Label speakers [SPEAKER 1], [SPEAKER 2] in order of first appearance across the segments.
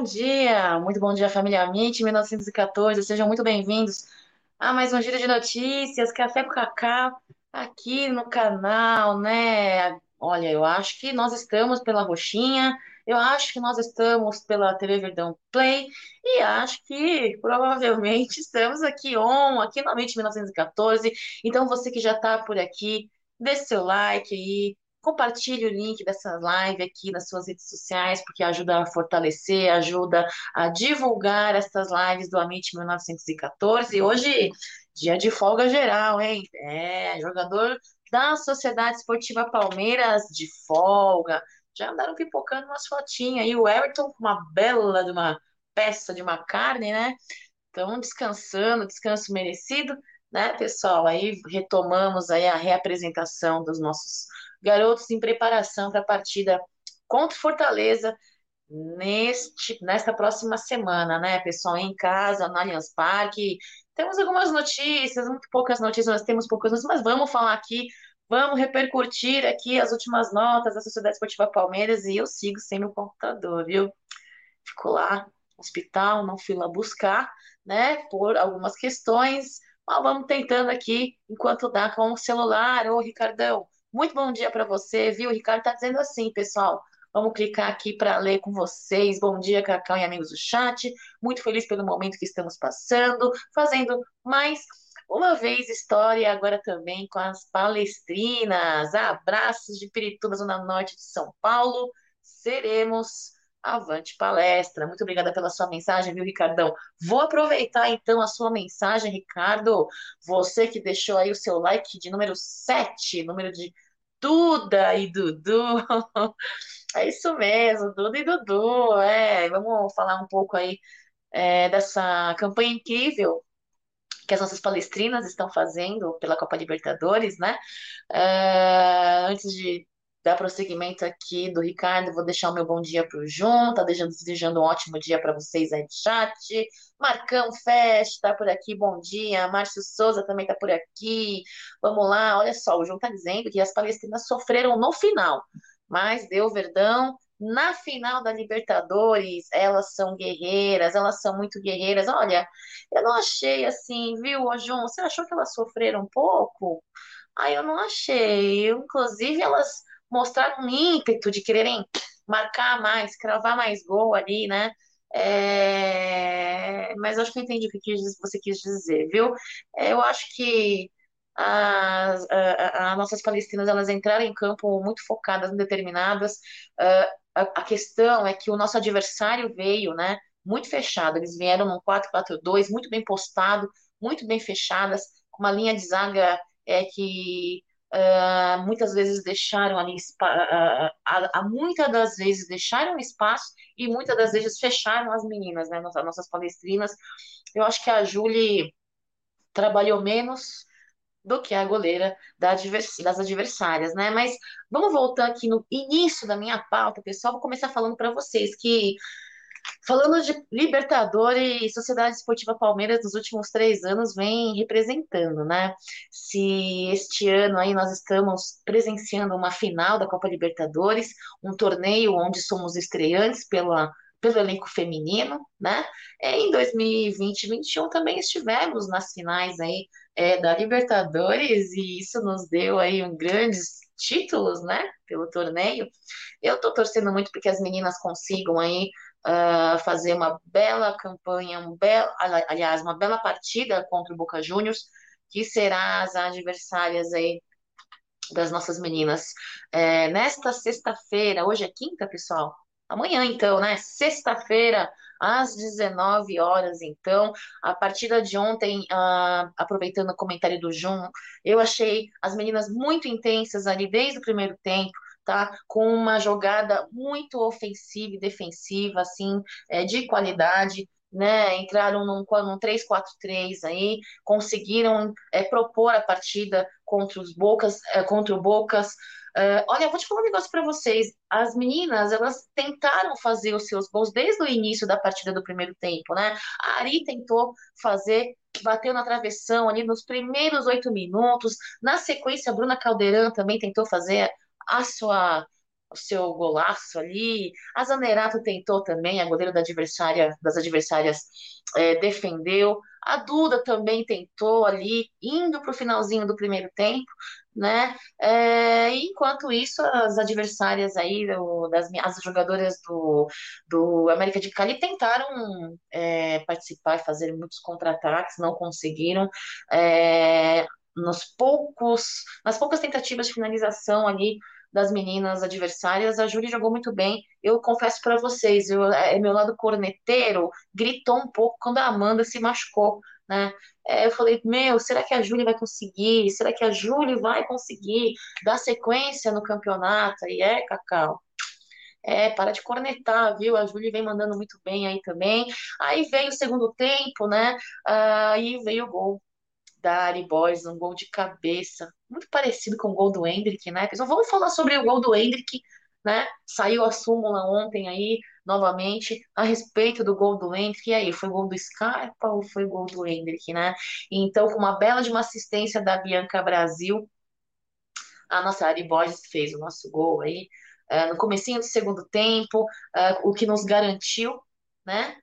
[SPEAKER 1] bom dia, muito bom dia, família Amit 1914. Sejam muito bem-vindos a mais um giro de notícias, Café com Cacau, aqui no canal, né? Olha, eu acho que nós estamos pela Roxinha, eu acho que nós estamos pela TV Verdão Play e acho que provavelmente estamos aqui on, aqui no Amit 1914. Então, você que já está por aqui, dê seu like aí, Compartilhe o link dessa live aqui nas suas redes sociais, porque ajuda a fortalecer, ajuda a divulgar essas lives do Amit 1914. E hoje, dia de folga geral, hein? É, jogador da Sociedade Esportiva Palmeiras de folga. Já andaram pipocando umas fotinhas aí. O Everton com uma bela de uma peça de uma carne, né? Então, descansando, descanso merecido, né, pessoal? Aí retomamos aí a reapresentação dos nossos garotos em preparação para a partida contra Fortaleza neste, nesta próxima semana, né, pessoal, em casa, no Allianz Parque. Temos algumas notícias, muito poucas notícias, nós temos poucas notícias, mas vamos falar aqui, vamos repercutir aqui as últimas notas da Sociedade Esportiva Palmeiras e eu sigo sem meu computador, viu? Fico lá hospital, não fui lá buscar, né, por algumas questões, mas vamos tentando aqui enquanto dá com o celular. Ô, Ricardão, muito bom dia para você, viu? O Ricardo está dizendo assim, pessoal. Vamos clicar aqui para ler com vocês. Bom dia, Cacau e amigos do chat. Muito feliz pelo momento que estamos passando, fazendo mais uma vez história, agora também com as palestrinas. Abraços de Pirituba, Zona Norte de São Paulo. Seremos Avante palestra. Muito obrigada pela sua mensagem, viu, Ricardão? Vou aproveitar então a sua mensagem, Ricardo. Você que deixou aí o seu like de número 7, número de Duda e Dudu. É isso mesmo, Duda e Dudu. É, vamos falar um pouco aí é, dessa campanha incrível que as nossas palestrinas estão fazendo pela Copa Libertadores, né? É, antes de dar prosseguimento aqui do Ricardo, vou deixar o meu bom dia para o João, tá desejando, desejando um ótimo dia para vocês aí no chat. Marcão Fest tá por aqui, bom dia. Márcio Souza também tá por aqui. Vamos lá, olha só, o João tá dizendo que as palestrinas sofreram no final, mas deu Verdão. Na final da Libertadores, elas são guerreiras, elas são muito guerreiras. Olha, eu não achei assim, viu, João? Você achou que elas sofreram um pouco? Ah, eu não achei. Inclusive, elas mostrar um ímpeto de quererem marcar mais, cravar mais gol ali, né? É... Mas acho que eu entendi o que você quis dizer, viu? É, eu acho que as, nossas palestinas elas entraram em campo muito focadas, determinadas. A, a, questão é que o nosso adversário veio, né? Muito fechado. Eles vieram num 4-4-2, muito bem postado, muito bem fechadas, com uma linha de zaga é, que Uh, muitas vezes deixaram ali, uh, uh, muitas das vezes deixaram espaço e muitas das vezes fecharam as meninas, né, nossas, nossas palestrinas. Eu acho que a Julie trabalhou menos do que a goleira das adversárias, né? Mas vamos voltar aqui no início da minha pauta, pessoal. Vou começar falando para vocês que Falando de Libertadores, Sociedade Esportiva Palmeiras nos últimos três anos vem representando, né? Se este ano aí nós estamos presenciando uma final da Copa Libertadores, um torneio onde somos estreantes pela, pelo elenco feminino, né? Em 2020 e 2021 também estivemos nas finais aí é, da Libertadores e isso nos deu aí um grandes títulos, né? Pelo torneio. Eu tô torcendo muito porque as meninas consigam aí uh, fazer uma bela campanha, um belo, aliás, uma bela partida contra o Boca Juniors, que será as adversárias aí das nossas meninas. É, nesta sexta-feira, hoje é quinta, pessoal? Amanhã, então, né? Sexta-feira, às 19 horas, então. A partida de ontem, uh, aproveitando o comentário do Jun, eu achei as meninas muito intensas ali desde o primeiro tempo tá? Com uma jogada muito ofensiva e defensiva, assim, é, de qualidade. Né, entraram num, num 3-4-3 aí, conseguiram é, propor a partida contra os Bocas, é, contra o Bocas. É, olha, eu vou te falar um negócio para vocês. As meninas, elas tentaram fazer os seus gols desde o início da partida do primeiro tempo, né? A Ari tentou fazer, bateu na travessão ali nos primeiros oito minutos. Na sequência, a Bruna Caldeirão também tentou fazer a sua o seu golaço ali. A Zanerato tentou também, a goleira da adversária, das adversárias é, defendeu. A Duda também tentou ali, indo para o finalzinho do primeiro tempo, né? É, enquanto isso, as adversárias aí, do, das as jogadoras do, do América de Cali tentaram é, participar e fazer muitos contra-ataques, não conseguiram. É, nos poucos, nas poucas tentativas de finalização ali das meninas adversárias, a Júlia jogou muito bem. Eu confesso para vocês, eu, é, meu lado corneteiro gritou um pouco quando a Amanda se machucou, né? É, eu falei, meu, será que a Júlia vai conseguir? Será que a Júlia vai conseguir dar sequência no campeonato? E é, Cacau. É, para de cornetar, viu? A Júlia vem mandando muito bem aí também. Aí veio o segundo tempo, né? Aí veio o gol da Ari Boys, um gol de cabeça, muito parecido com o gol do Hendrick, né? Pessoal, vamos falar sobre o gol do Hendrick, né? Saiu a súmula ontem aí, novamente, a respeito do gol do Hendrick. E aí, foi gol do Scarpa ou foi gol do Hendrick, né? Então, com uma bela de uma assistência da Bianca Brasil, a nossa Ari Borges fez o nosso gol aí, uh, no comecinho do segundo tempo, uh, o que nos garantiu né,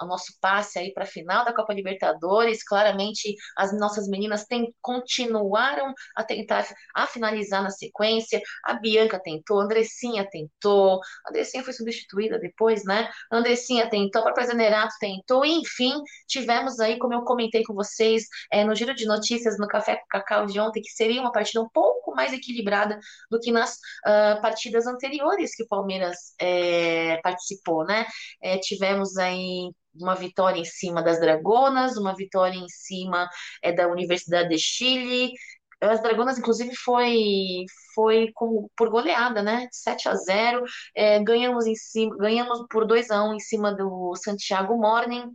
[SPEAKER 1] o nosso passe aí para a final da Copa Libertadores. Claramente, as nossas meninas tem, continuaram a tentar a finalizar na sequência. A Bianca tentou, a Andressinha tentou, a Andressinha foi substituída depois, né? A Andressinha tentou, a própria Zenerato tentou, enfim, tivemos aí, como eu comentei com vocês é, no giro de notícias no Café com Cacau de ontem, que seria uma partida um pouco mais equilibrada do que nas uh, partidas anteriores que o Palmeiras é, participou, né? É, tivemos aí uma vitória em cima das Dragonas, uma vitória em cima é, da Universidade de Chile. As Dragonas, inclusive, foi, foi com, por goleada, né? 7 a 0 é, ganhamos, em cima, ganhamos por 2 a 1 em cima do Santiago Morning.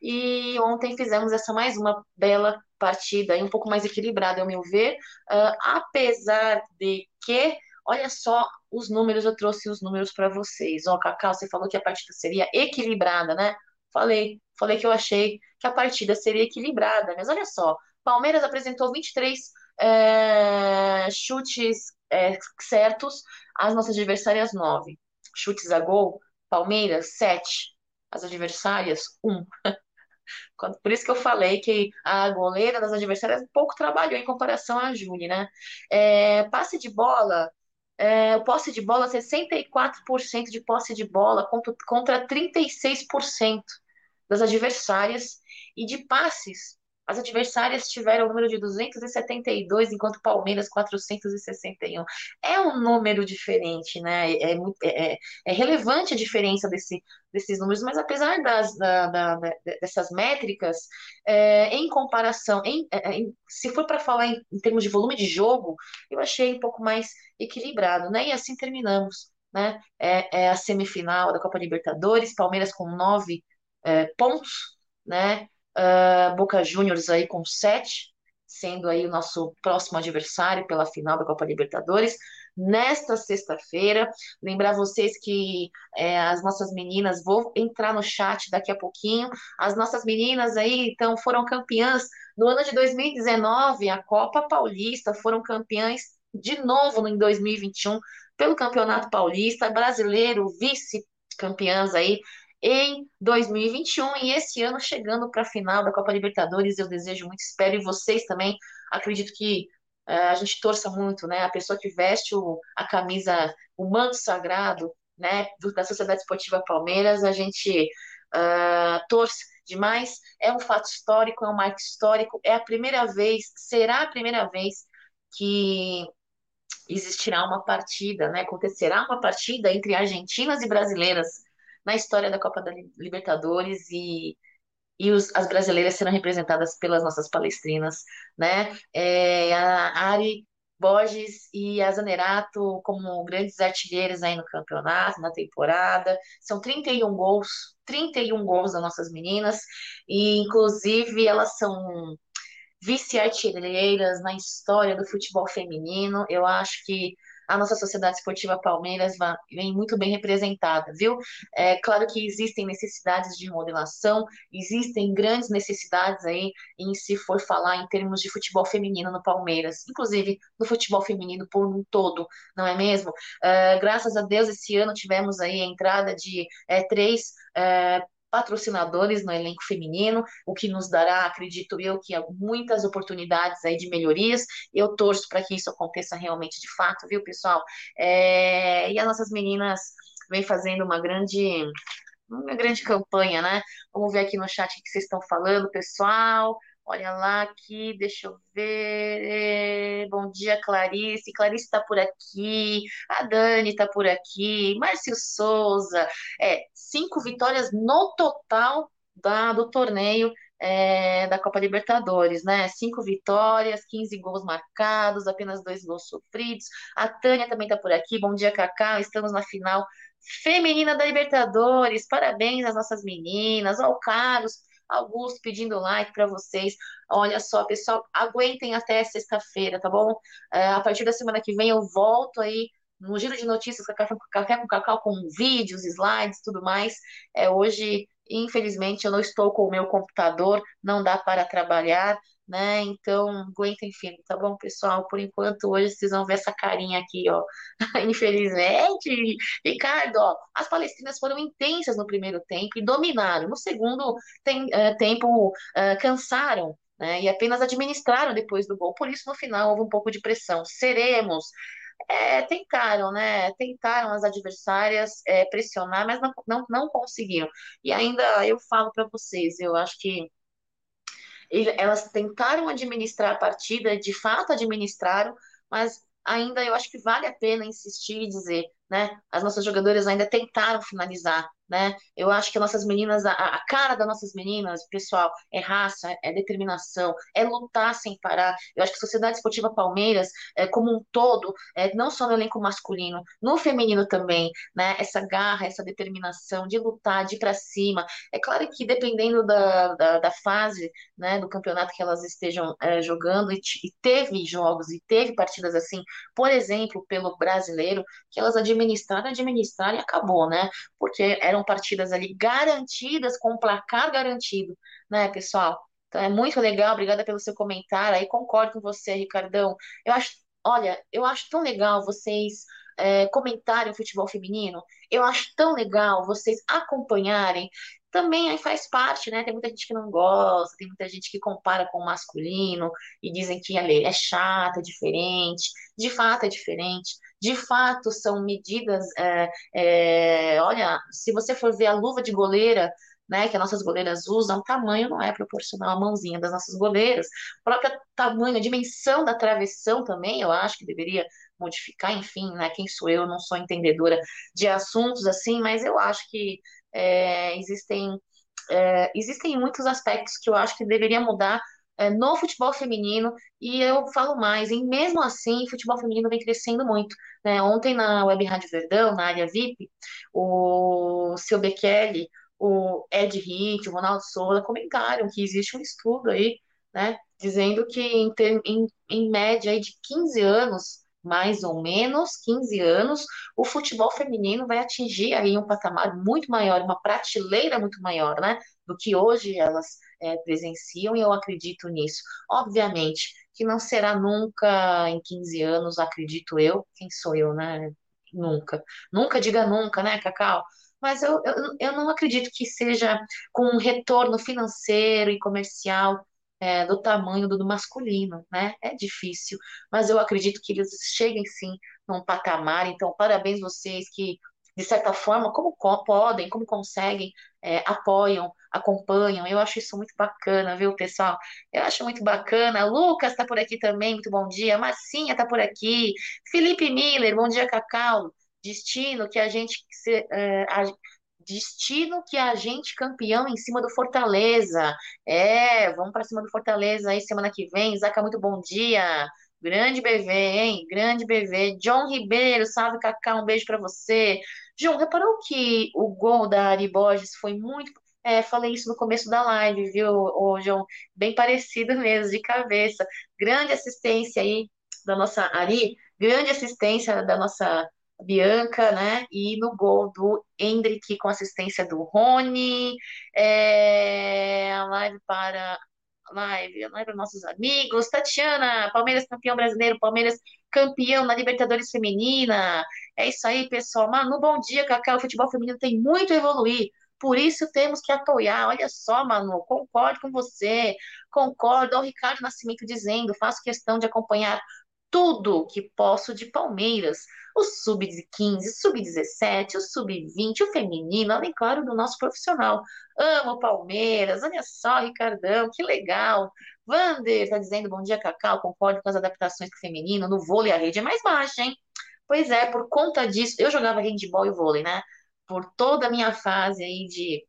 [SPEAKER 1] E ontem fizemos essa mais uma bela partida, um pouco mais equilibrada, ao meu ver, uh, apesar de que Olha só os números, eu trouxe os números para vocês. Ó, Cacau, você falou que a partida seria equilibrada, né? Falei, falei que eu achei que a partida seria equilibrada, mas olha só, Palmeiras apresentou 23 é, chutes é, certos, as nossas adversárias 9. Chutes a gol, Palmeiras 7, as adversárias 1. Por isso que eu falei que a goleira das adversárias pouco trabalhou em comparação à Júlia, né? É, passe de bola, é, posse de bola, 64% de posse de bola contra, contra 36% das adversárias, e de passes, as adversárias tiveram o número de 272, enquanto Palmeiras 461. É um número diferente, né? É, é, é, é relevante a diferença desse, desses números, mas apesar das, da, da, dessas métricas, é, em comparação, em, é, em, se for para falar em, em, termos de volume de jogo, eu achei um pouco mais equilibrado, né? E assim terminamos, né? É, é a semifinal da Copa Libertadores, Palmeiras com nove é, pontos, né? Uh, Boca Juniors aí com sete, sendo aí o nosso próximo adversário pela final da Copa Libertadores. Nesta sexta-feira, lembrar vocês que é, as nossas meninas, vou entrar no chat daqui a pouquinho, as nossas meninas aí, então, foram campeãs no ano de 2019, a Copa Paulista, foram campeãs de novo em 2021 pelo Campeonato Paulista, brasileiro, vice-campeãs aí em 2021 e esse ano chegando para a final da Copa Libertadores. Eu desejo muito, espero e vocês também. Acredito que uh, a gente torça muito, né? A pessoa que veste o, a camisa, o manto sagrado, né, do, da Sociedade Esportiva Palmeiras, a gente uh, torce demais. É um fato histórico, é um marco histórico. É a primeira vez, será a primeira vez que existirá uma partida, né? Acontecerá uma partida entre argentinas e brasileiras na história da Copa da Libertadores e, e os, as brasileiras serão representadas pelas nossas palestrinas, né? É, a Ari Borges e a Zanerato como grandes artilheiras aí no campeonato, na temporada. São 31 gols, 31 gols das nossas meninas, e inclusive elas são vice-artilheiras na história do futebol feminino. Eu acho que a nossa Sociedade Esportiva Palmeiras vem muito bem representada, viu? É claro que existem necessidades de remodelação, existem grandes necessidades aí em se for falar em termos de futebol feminino no Palmeiras, inclusive no futebol feminino por um todo, não é mesmo? É, graças a Deus, esse ano tivemos aí a entrada de é, três é, patrocinadores no elenco feminino, o que nos dará, acredito eu, que muitas oportunidades aí de melhorias. Eu torço para que isso aconteça realmente de fato, viu, pessoal? É, e as nossas meninas vêm fazendo uma grande uma grande campanha, né? Vamos ver aqui no chat o que vocês estão falando, pessoal. Olha lá aqui, deixa eu ver. Bom dia, Clarice. Clarice está por aqui. A Dani está por aqui. Márcio Souza. É, cinco vitórias no total da, do torneio é, da Copa Libertadores, né? Cinco vitórias, 15 gols marcados, apenas dois gols sofridos. A Tânia também está por aqui. Bom dia, Cacá. Estamos na final feminina da Libertadores. Parabéns às nossas meninas. Ó, o Carlos Augusto pedindo like para vocês. Olha só, pessoal, aguentem até sexta-feira, tá bom? É, a partir da semana que vem eu volto aí no giro de notícias Café, Café com Cacau com vídeos, slides, tudo mais. É, hoje, infelizmente, eu não estou com o meu computador, não dá para trabalhar né? Então, aguentem firme, tá bom, pessoal? Por enquanto, hoje vocês vão ver essa carinha aqui, ó. Infelizmente, Ricardo, ó, as palestinas foram intensas no primeiro tempo e dominaram. No segundo tem, uh, tempo, uh, cansaram. Né, e apenas administraram depois do gol, por isso no final houve um pouco de pressão. Seremos, é, tentaram, né? Tentaram as adversárias é, pressionar, mas não, não, não conseguiram. E ainda eu falo para vocês, eu acho que elas tentaram administrar a partida, de fato administraram, mas ainda eu acho que vale a pena insistir e dizer, né? As nossas jogadoras ainda tentaram finalizar, né? Eu acho que nossas meninas, a, a, cara das nossas meninas, pessoal, é raça, é determinação, é lutar sem parar. Eu acho que a Sociedade Esportiva Palmeiras, é, como um todo, é, não só no elenco masculino, no feminino também, né? Essa garra, essa determinação de lutar, de ir para cima. É claro que dependendo da, da, da, fase, né, do campeonato que elas estejam é, jogando, e, e teve jogos e teve partidas assim, por exemplo, pelo brasileiro, que elas administraram, administraram e acabou, né? Porque eram partidas ali garantidas, com placar garantido, né, pessoal? Então é muito legal, obrigada pelo seu comentário. Aí concordo com você, Ricardão. Eu acho, olha, eu acho tão legal vocês é, comentarem o futebol feminino. Eu acho tão legal vocês acompanharem também aí faz parte, né? Tem muita gente que não gosta, tem muita gente que compara com o masculino e dizem que é chata, é diferente. De fato é diferente. De fato são medidas. É, é, olha, se você for ver a luva de goleira, né, que as nossas goleiras usam, o tamanho não é proporcional à mãozinha das nossas goleiras. O próprio tamanho, a dimensão da travessão também, eu acho que deveria modificar, enfim, né, quem sou eu, não sou entendedora de assuntos assim, mas eu acho que é, existem, é, existem muitos aspectos que eu acho que deveria mudar é, no futebol feminino, e eu falo mais, e mesmo assim, futebol feminino vem crescendo muito. Né? Ontem na Web Rádio Verdão, na área VIP, o seu Bekele, o Ed Hit, o Ronaldo Souza comentaram que existe um estudo aí, né, dizendo que em, em, em média de 15 anos, mais ou menos 15 anos, o futebol feminino vai atingir aí um patamar muito maior, uma prateleira muito maior, né? Do que hoje elas é, presenciam, e eu acredito nisso. Obviamente que não será nunca em 15 anos, acredito eu, quem sou eu, né? Nunca. Nunca diga nunca, né, Cacau? Mas eu, eu, eu não acredito que seja com um retorno financeiro e comercial é, do tamanho do, masculino, né? É difícil, mas eu acredito que eles cheguem sim num patamar. Então, parabéns vocês que, de certa forma, como podem, como conseguem, é, apoiam, acompanham. Eu acho isso muito bacana, viu, pessoal? Eu acho muito bacana. Lucas está por aqui também, muito bom dia. Marcinha está por aqui. Felipe Miller, bom dia, Cacau. Destino que a gente. É, a, Destino que a gente campeão em cima do Fortaleza. É, vamos para cima do Fortaleza aí semana que vem. Zaca, muito bom dia. Grande BV, hein? Grande BV. John Ribeiro, salve Cacá, um beijo para você. João, reparou que o gol da Ari Borges foi muito. É, falei isso no começo da live, viu, ô, João? Bem parecido mesmo, de cabeça. Grande assistência aí da nossa Ari grande assistência da nossa Bianca, né? E no gol do Hendrick com assistência do Rony. É, a live para live, live para nossos amigos. Tatiana, Palmeiras campeão brasileiro, Palmeiras campeão na Libertadores Feminina. É isso aí, pessoal. Manu, bom dia, Cacau. O futebol feminino tem muito a evoluir. Por isso temos que apoiar. Olha só, Manu, concordo com você. Concordo. Olha o Ricardo Nascimento dizendo: faço questão de acompanhar tudo que posso de Palmeiras. O sub-15, sub-17, o sub-20, o feminino, além, claro, do nosso profissional. Amo Palmeiras, olha só, Ricardão, que legal. Vander está dizendo, bom dia, Cacau, concordo com as adaptações do feminino, no vôlei a rede é mais baixa, hein? Pois é, por conta disso, eu jogava handball e vôlei, né? Por toda a minha fase aí de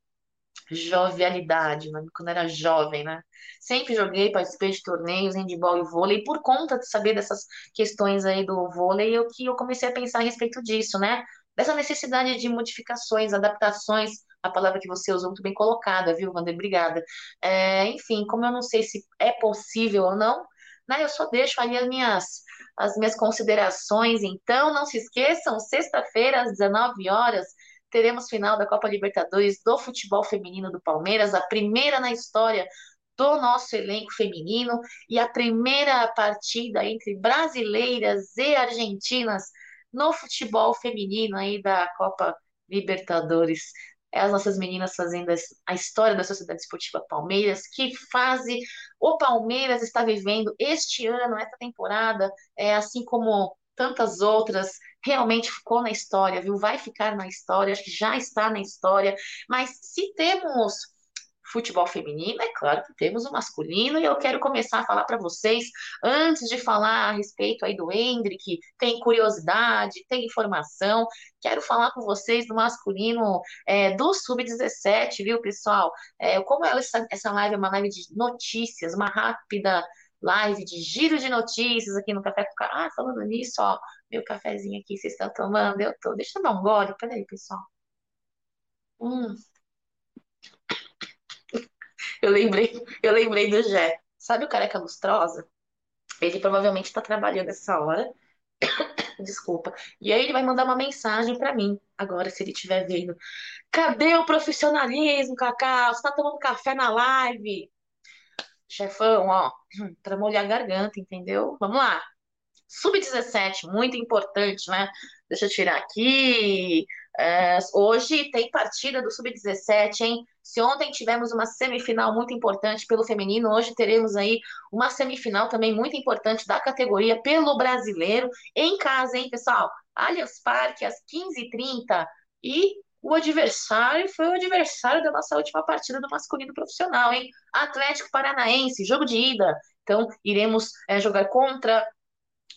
[SPEAKER 1] jovialidade, né? quando era jovem, né? Sempre joguei, participei de torneios, handball e vôlei, por conta de saber dessas questões aí do vôlei, eu que eu comecei a pensar a respeito disso, né? Dessa necessidade de modificações, adaptações, a palavra que você usou muito bem colocada, viu, Wander? Obrigada. É, enfim, como eu não sei se é possível ou não, né? Eu só deixo ali as minhas as minhas considerações. Então, não se esqueçam, sexta-feira, às 19 horas, teremos final da Copa Libertadores do futebol feminino do Palmeiras, a primeira na história do nosso elenco feminino e a primeira partida entre brasileiras e argentinas no futebol feminino aí da Copa Libertadores. É as nossas meninas fazendo a história da Sociedade Esportiva Palmeiras, que fase o Palmeiras está vivendo este ano, esta temporada, é assim como tantas outras, realmente ficou na história, viu? Vai ficar na história, acho que já está na história. Mas se temos futebol feminino, é claro que temos o masculino, e eu quero começar a falar para vocês, antes de falar a respeito aí do Hendrick, tem curiosidade, tem informação, quero falar com vocês do masculino é, do Sub-17, viu, pessoal? É, como essa, essa live é uma live de notícias, uma rápida live de giro de notícias aqui no Café com Ah, falando nisso, ó, meu cafezinho aqui, vocês estão tomando? Eu tô. Deixa eu dar um gole. Peraí, pessoal. Hum. Eu lembrei, eu lembrei do Jé. Sabe o careca lustrosa? Ele provavelmente está trabalhando essa hora. Desculpa. E aí ele vai mandar uma mensagem para mim, agora, se ele estiver vendo. Cadê o profissionalismo, Cacau? Você tá tomando café na live? chefão, ó, para molhar a garganta, entendeu? Vamos lá. Sub-17, muito importante, né? Deixa eu tirar aqui. É, hoje tem partida do Sub-17, hein? Se ontem tivemos uma semifinal muito importante pelo feminino, hoje teremos aí uma semifinal também muito importante da categoria pelo brasileiro em casa, hein, pessoal? Allianz Parque às 15h30 e o adversário foi o adversário da nossa última partida do masculino profissional, hein? Atlético Paranaense, jogo de ida. Então, iremos é, jogar contra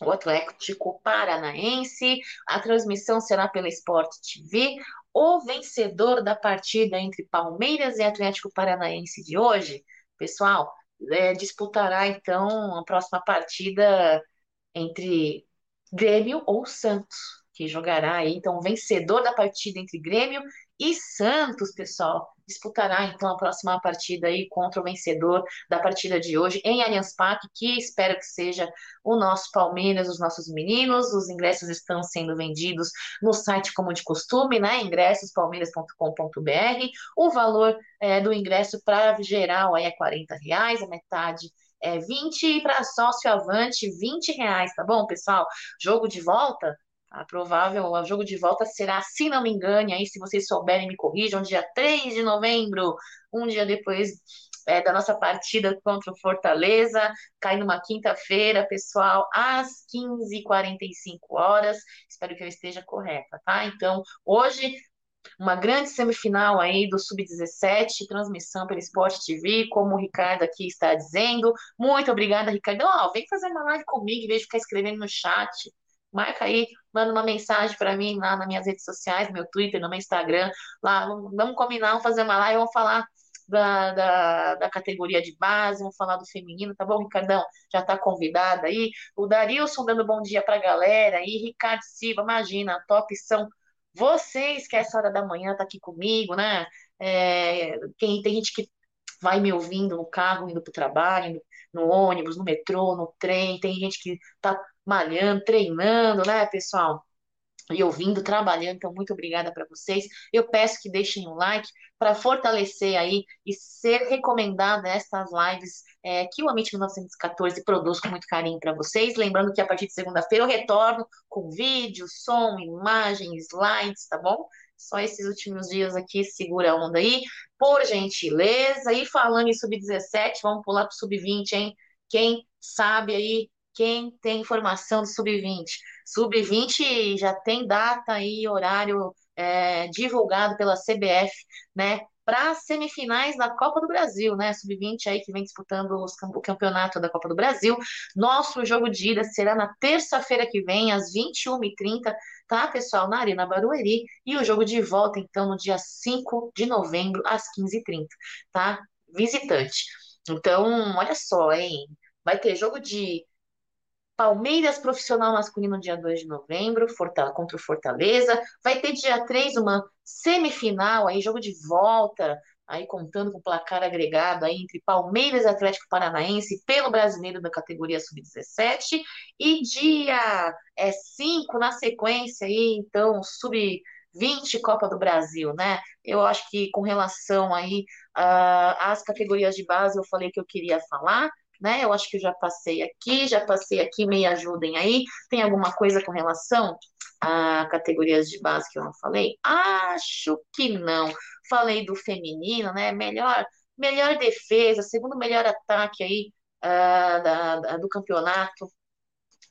[SPEAKER 1] o Atlético Paranaense. A transmissão será pela Sport TV. O vencedor da partida entre Palmeiras e Atlético Paranaense de hoje, pessoal, é, disputará então a próxima partida entre Grêmio ou Santos que jogará aí, então, o vencedor da partida entre Grêmio e Santos, pessoal, disputará então a próxima partida aí contra o vencedor da partida de hoje em Allianz Parque, que espero que seja o nosso Palmeiras, os nossos meninos. Os ingressos estão sendo vendidos no site como de costume, né? ingressospalmeiras.com.br. O valor é, do ingresso para geral aí é 40 reais, a metade é 20 e para sócio avante 20 reais, tá bom, pessoal? Jogo de volta a provável o jogo de volta será, se não me engane, aí se vocês souberem me corrijam, dia 3 de novembro, um dia depois é, da nossa partida contra o Fortaleza, cai numa quinta-feira, pessoal, às 15h45 horas. Espero que eu esteja correta, tá? Então, hoje, uma grande semifinal aí do Sub-17, transmissão pelo Sport TV, como o Ricardo aqui está dizendo. Muito obrigada, Ricardo. Oh, vem fazer uma live comigo, em vez de ficar escrevendo no chat. Marca aí, manda uma mensagem para mim lá nas minhas redes sociais, no meu Twitter, no meu Instagram. Lá, vamos combinar, vamos fazer uma live, vamos falar da, da, da, categoria de base, vamos falar do feminino, tá bom, Ricardão? Já tá convidado aí. O Darilson dando bom dia pra galera. E Ricardo Silva, imagina, top são vocês que essa hora da manhã tá aqui comigo, né? É, tem, tem gente que vai me ouvindo no carro, indo pro trabalho, no ônibus, no metrô, no trem, tem gente que tá malhando, treinando, né, pessoal? e ouvindo, trabalhando. Então, muito obrigada para vocês. Eu peço que deixem um like para fortalecer aí e ser recomendada estas lives é, que o Amit 1914 produz com muito carinho para vocês. Lembrando que a partir de segunda-feira eu retorno com vídeo, som, imagem, slides, tá bom? Só esses últimos dias aqui, segura a onda aí, por gentileza. E falando em sub-17, vamos pular para sub-20, hein? Quem sabe aí, quem tem informação do sub-20? Sub-20 já tem data e horário é, divulgado pela CBF, né? Para as semifinais da Copa do Brasil, né? Sub-20 aí que vem disputando os, o campeonato da Copa do Brasil. Nosso jogo de ida será na terça-feira que vem, às 21h30, tá, pessoal? Na Arena Barueri. E o jogo de volta, então, no dia 5 de novembro, às 15h30, tá? Visitante. Então, olha só, hein? Vai ter jogo de Palmeiras profissional masculino dia 2 de novembro, Fortaleza, contra o Fortaleza. Vai ter dia 3 uma semifinal, aí jogo de volta, aí contando com o placar agregado aí entre Palmeiras e Atlético Paranaense pelo brasileiro da categoria sub-17 e dia é 5 na sequência aí, então, sub 20 Copa do Brasil, né? Eu acho que com relação aí uh, às categorias de base, eu falei que eu queria falar né? Eu acho que eu já passei aqui, já passei aqui, me ajudem aí. Tem alguma coisa com relação a categorias de base que eu não falei? Acho que não. Falei do feminino, né? Melhor, melhor defesa, segundo melhor ataque aí uh, da, da, do campeonato,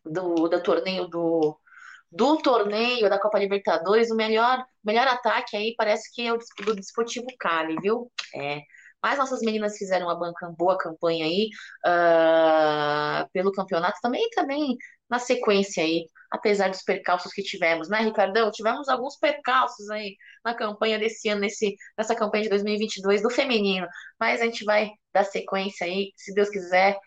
[SPEAKER 1] do, do torneio do, do torneio da Copa Libertadores, o melhor, melhor ataque aí parece que é o do Desportivo Cali, viu? É, mas nossas meninas fizeram uma boa campanha aí uh, pelo campeonato também, também na sequência aí, apesar dos percalços que tivemos, né, Ricardão? Tivemos alguns percalços aí na campanha desse ano, nesse, nessa campanha de 2022 do feminino, mas a gente vai dar sequência aí, se Deus quiser.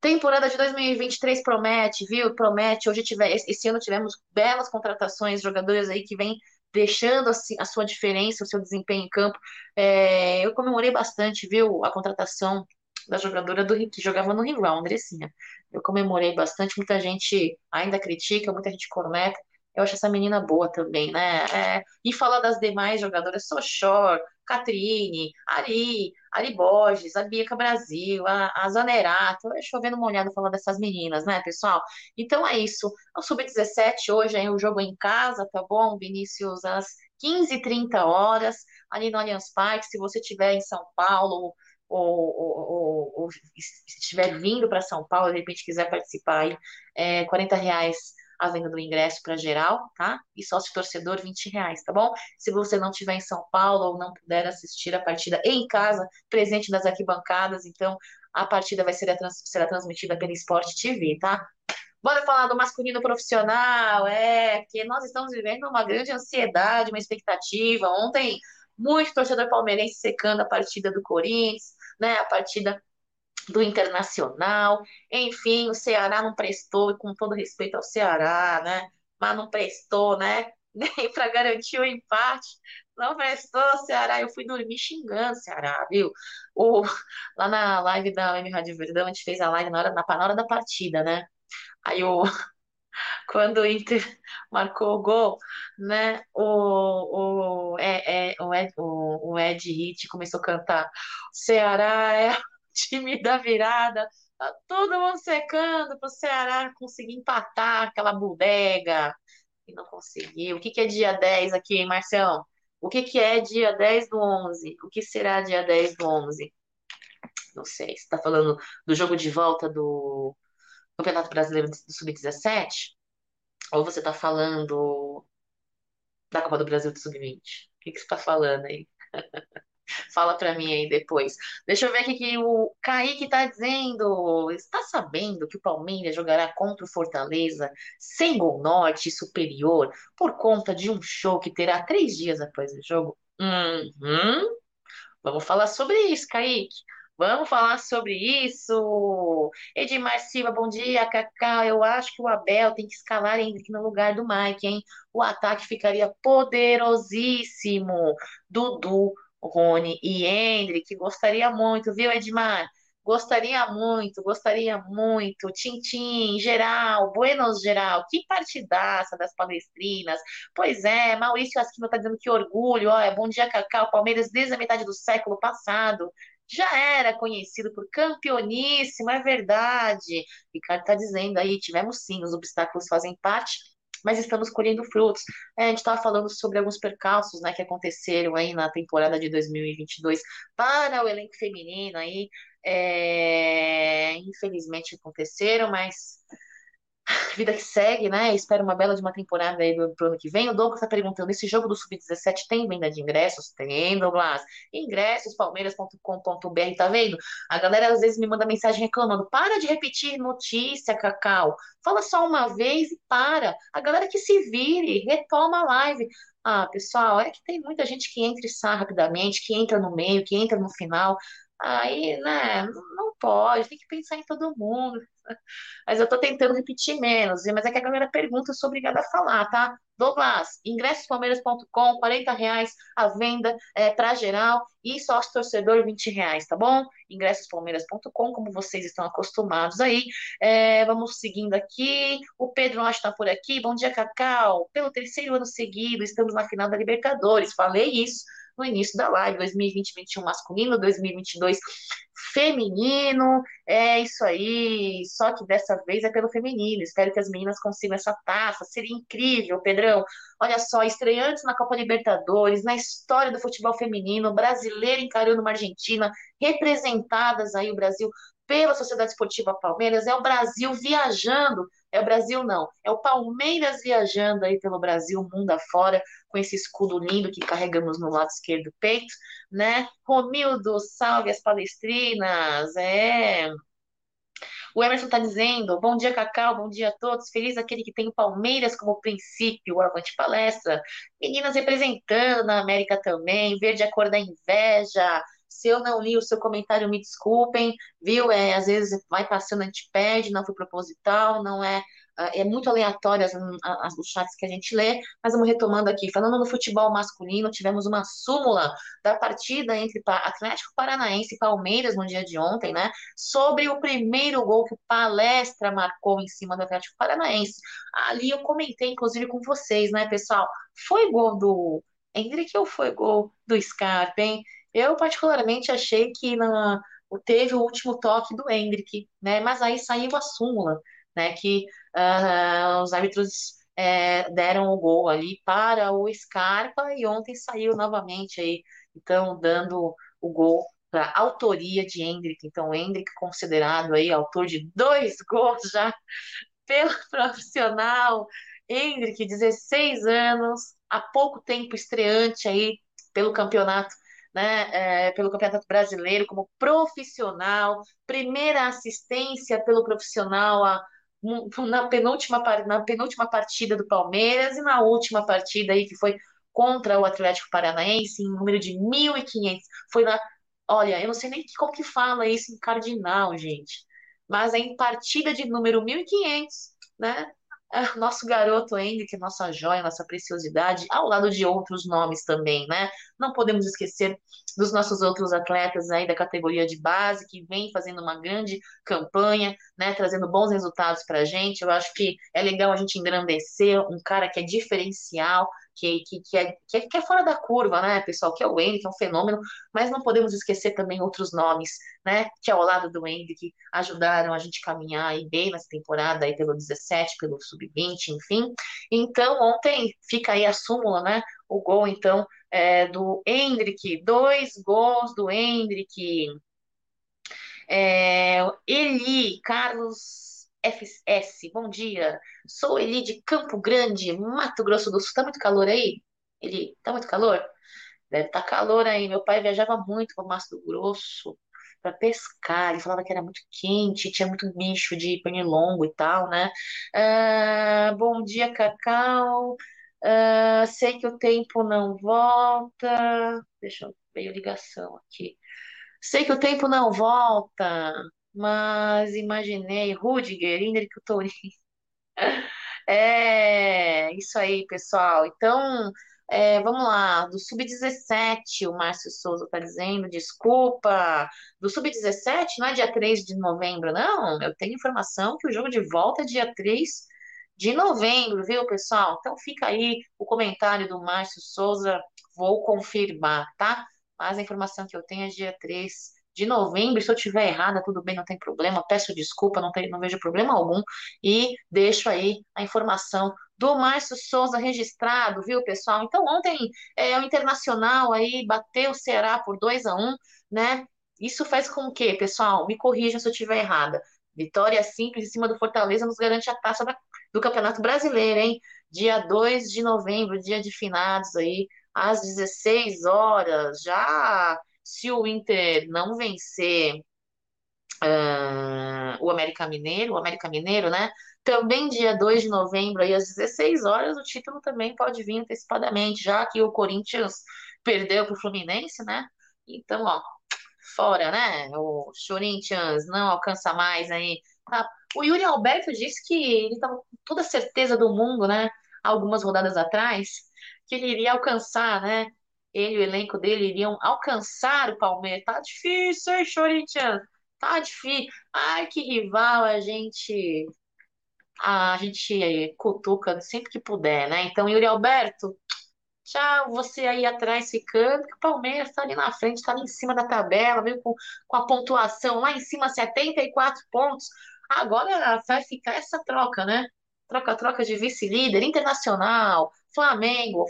[SPEAKER 1] Temporada de 2023 promete, viu? Promete. Hoje tiver, esse ano tivemos belas contratações, jogadores aí que vêm deixando assim, a sua diferença, o seu desempenho em campo. É, eu comemorei bastante, viu, a contratação da jogadora do que jogava no rival, Andressinha. Eu comemorei bastante, muita gente ainda critica, muita gente corneta. Eu acho essa menina boa também, né? É, e falar das demais jogadoras, Sochor, Catrine, Ari, Ari Borges, a Bianca Brasil, a, a Zanerato, chovendo uma olhada falando dessas meninas, né, pessoal? Então é isso. O Sub-17 hoje é o jogo em casa, tá bom, Vinícius? Às 15h30 horas, ali no Allianz Parque. Se você estiver em São Paulo, ou, ou, ou, ou estiver vindo para São Paulo, de repente quiser participar aí, é 40 reais a venda do ingresso para geral, tá? E sócio torcedor, 20 reais, tá bom? Se você não estiver em São Paulo ou não puder assistir a partida em casa, presente nas arquibancadas, então a partida vai ser trans, será transmitida pela Sport TV, tá? Bora falar do masculino profissional, é, porque nós estamos vivendo uma grande ansiedade, uma expectativa. Ontem, muito torcedor palmeirense secando a partida do Corinthians, né? A partida do Internacional. Enfim, o Ceará não prestou, e com todo respeito ao Ceará, né? Mas não prestou, né? Nem para garantir o empate. Não prestou, Ceará. Eu fui dormir xingando Ceará, viu? O, lá na live da M Rádio Verdão, a gente fez a live na hora, na, na hora da partida, né? Aí o. Quando o Inter marcou o gol, né? O, o, é, é, o, Ed, o, o Ed Hit começou a cantar: Ceará é time da virada, tá todo mundo secando para o Ceará conseguir empatar aquela bodega e não conseguiu. O que, que é dia 10 aqui, hein, Marcião? O que, que é dia 10 do 11? O que será dia 10 do 11? Não sei. Você está falando do jogo de volta do Campeonato Brasileiro do Sub-17? Ou você está falando da Copa do Brasil do Sub-20? O que, que você está falando aí? Fala para mim aí depois. Deixa eu ver aqui que o Kaique está dizendo. Está sabendo que o Palmeiras jogará contra o Fortaleza sem gol norte superior por conta de um show que terá três dias após o jogo? Uhum. Vamos falar sobre isso, Kaique. Vamos falar sobre isso. Edmar Silva, bom dia, Cacá. Eu acho que o Abel tem que escalar Henrique no lugar do Mike, hein? O ataque ficaria poderosíssimo. Dudu, Rony e Hendrick, gostaria muito, viu, Edmar? Gostaria muito, gostaria muito. Tintim, geral, Buenos geral, que partidaça das palestrinas. Pois é, Maurício Asquino está dizendo que orgulho. Olha, bom dia, Cacau. Palmeiras desde a metade do século passado já era conhecido por campeoníssimo, é verdade. Ricardo está dizendo aí, tivemos sim, os obstáculos fazem parte, mas estamos colhendo frutos. É, a gente estava falando sobre alguns percalços, né, que aconteceram aí na temporada de 2022 para o elenco feminino aí, é, infelizmente aconteceram, mas vida que segue, né? Espero uma bela de uma temporada aí do, pro ano que vem. O Douglas está perguntando: esse jogo do Sub-17 tem venda de ingressos? Tem, Douglas. Ingressos, palmeiras.com.br, tá vendo? A galera às vezes me manda mensagem reclamando: para de repetir notícia, Cacau. Fala só uma vez e para. A galera que se vire, retoma a live. Ah, pessoal, é que tem muita gente que entra e sai rapidamente, que entra no meio, que entra no final. Aí, né, não pode, tem que pensar em todo mundo. Mas eu tô tentando repetir menos, mas é que a galera pergunta, eu sou obrigada a falar, tá? Douglas, ingressospalmeiras.com, 40 reais a venda é, para geral e sócio torcedor 20 reais, tá bom? Ingressospalmeiras.com, como vocês estão acostumados aí. É, vamos seguindo aqui. O Pedro Rocha está por aqui. Bom dia, Cacau. Pelo terceiro ano seguido, estamos na final da Libertadores. Falei isso no início da live, 2020-21 masculino, 2022 feminino, é isso aí, só que dessa vez é pelo feminino, espero que as meninas consigam essa taça, seria incrível, Pedrão, olha só, estreantes na Copa Libertadores, na história do futebol feminino, brasileiro encarando uma Argentina, representadas aí o Brasil pela Sociedade Esportiva Palmeiras, é o Brasil viajando, é o Brasil não, é o Palmeiras viajando aí pelo Brasil, mundo afora, com esse escudo lindo que carregamos no lado esquerdo do peito, né? Romildo, salve as palestrinas, é... O Emerson está dizendo: bom dia, Cacau, bom dia a todos. Feliz aquele que tem o Palmeiras como princípio, o Avante Palestra. Meninas representando na América também, verde a cor da inveja. Se eu não li o seu comentário, me desculpem, viu? É, às vezes vai passando, a gente pede, não foi proposital, não é é muito aleatório as, as, os chats que a gente lê, mas vamos retomando aqui. Falando no futebol masculino, tivemos uma súmula da partida entre Atlético Paranaense e Palmeiras no dia de ontem, né? Sobre o primeiro gol que o Palestra marcou em cima do Atlético Paranaense. Ali eu comentei, inclusive, com vocês, né, pessoal? Foi gol do Hendrick ou foi gol do Scarpa, hein? Eu, particularmente, achei que na, teve o último toque do Hendrick, né? Mas aí saiu a súmula, né? Que uh, os árbitros é, deram o gol ali para o Scarpa e ontem saiu novamente aí, então, dando o gol para autoria de Hendrick. Então, Hendrick considerado aí autor de dois gols já pelo profissional. Hendrick, 16 anos, há pouco tempo estreante aí pelo campeonato né, é, pelo Campeonato Brasileiro como profissional, primeira assistência pelo profissional a, na, penúltima, na penúltima partida do Palmeiras e na última partida aí que foi contra o Atlético Paranaense, em número de 1.500. Foi na. Olha, eu não sei nem como que fala isso em cardinal, gente. Mas é em partida de número 1.500, né? Ah, nosso garoto que é nossa joia, nossa preciosidade, ao lado de outros nomes também, né? Não podemos esquecer dos nossos outros atletas aí da categoria de base, que vem fazendo uma grande campanha, né? Trazendo bons resultados para a gente. Eu acho que é legal a gente engrandecer um cara que é diferencial, que, que, é, que, é, que é fora da curva, né, pessoal? Que é o Andy, que é um fenômeno, mas não podemos esquecer também outros nomes, né? Que é ao lado do Andy, que ajudaram a gente caminhar aí bem nessa temporada aí pelo 17, pelo Sub-20, enfim. Então, ontem fica aí a súmula, né? O gol, então, é, do Hendrick, dois gols do Hendrick. É, Eli, Carlos FS, bom dia. Sou Eli de Campo Grande, Mato Grosso do Sul. Tá muito calor aí? Eli, tá muito calor? Deve estar tá calor aí. Meu pai viajava muito para o Mato Grosso para pescar. Ele falava que era muito quente, tinha muito bicho de pernilongo e tal, né? Ah, bom dia, Cacau. Ah, sei que o tempo não volta. Deixa eu ver a ligação aqui. Sei que o tempo não volta mas imaginei Rudiger, Hendrick Torini. É, isso aí, pessoal. Então, É, vamos lá, do Sub-17, o Márcio Souza está dizendo, desculpa. Do Sub-17 não é dia 3 de novembro, não. Eu tenho informação que o jogo de volta é dia 3 de novembro, viu, pessoal? Então fica aí o comentário do Márcio Souza, vou confirmar, tá? Mas a informação que eu tenho é dia 3 de novembro. Se eu tiver errada, tudo bem, não tem problema. Peço desculpa, não, tem, não vejo problema algum. E deixo aí a informação do Márcio Souza registrado, viu, pessoal? Então, ontem é, o Internacional aí bateu o Ceará por 2 a 1 né? Isso faz com que, pessoal, me corrijam se eu estiver errada. Vitória simples em cima do Fortaleza nos garante a taça da, do Campeonato Brasileiro, hein? Dia 2 de novembro, dia de finados aí, às 16 horas. Já se o Inter não vencer uh, o América Mineiro, o América Mineiro, né? Também dia 2 de novembro, aí às 16 horas, o título também pode vir antecipadamente, já que o Corinthians perdeu para o Fluminense, né? Então, ó, fora, né? O Corinthians não alcança mais aí. Tá? O Yuri Alberto disse que ele estava com toda certeza do mundo, né? Algumas rodadas atrás, que ele iria alcançar, né? Ele e o elenco dele iriam alcançar o Palmeiras. Tá difícil, hein, Corinthians? Tá difícil. Ai, que rival a gente a gente cutuca sempre que puder, né? Então, Yuri Alberto, tchau, você aí atrás ficando, que o Palmeiras tá ali na frente, tá ali em cima da tabela, viu? Com, com a pontuação lá em cima, 74 pontos. Agora vai ficar essa troca, né? Troca-troca de vice-líder, internacional, Flamengo.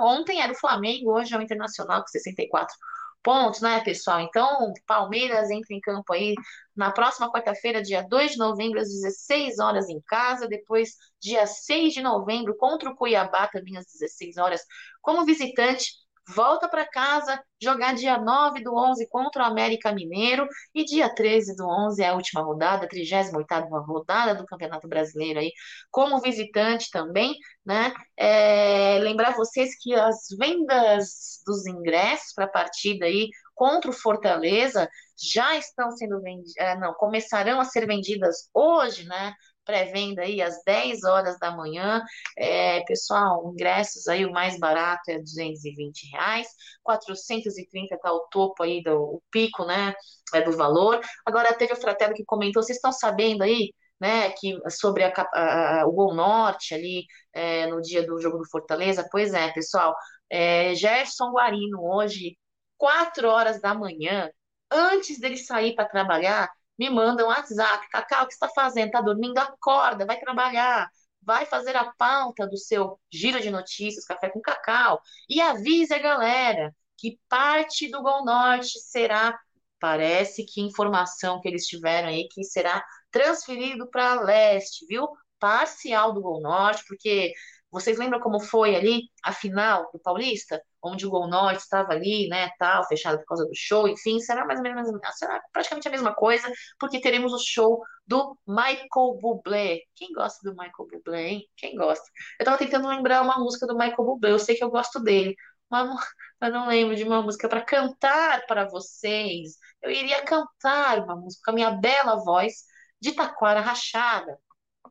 [SPEAKER 1] Ontem era o Flamengo, hoje é o Internacional com 64 pontos, né, pessoal? Então, Palmeiras entra em campo aí na próxima quarta-feira, dia 2 de novembro, às 16 horas em casa. Depois, dia 6 de novembro, contra o Cuiabá, também às 16 horas, como visitante volta para casa jogar dia 9 do 11 contra o América Mineiro e dia 13 do 11 é a última rodada, 38ª rodada do Campeonato Brasileiro aí, como visitante também, né? É, lembrar vocês que as vendas dos ingressos para a partida aí contra o Fortaleza já estão sendo vendidas, é, não, começarão a ser vendidas hoje, né? Pré-venda aí às 10 horas da manhã. É, pessoal, ingressos aí, o mais barato é 220 reais, 430 tá o topo aí, do, o pico, né, é do valor. Agora, teve o Fratello que comentou, vocês estão sabendo aí, né, que sobre a, a, o Gol Norte ali, é, no dia do jogo do Fortaleza? Pois é, pessoal, é, Gerson Guarino hoje, 4 horas da manhã, antes dele sair para trabalhar, me mandam um WhatsApp, Cacau, o que está fazendo? Está dormindo? Acorda, vai trabalhar, vai fazer a pauta do seu giro de notícias, café com cacau, e avise a galera que parte do Gol Norte será, parece que informação que eles tiveram aí, que será transferido para leste, viu? Parcial do Gol Norte, porque vocês lembram como foi ali a final do Paulista? onde o Gol Norte estava ali, né, tal, fechado por causa do show, enfim, será mais ou menos, será praticamente a mesma coisa, porque teremos o show do Michael Bublé. Quem gosta do Michael Bublé, hein? Quem gosta? Eu tava tentando lembrar uma música do Michael Bublé, eu sei que eu gosto dele, mas mas não lembro de uma música para cantar para vocês. Eu iria cantar uma música com a minha bela voz de taquara rachada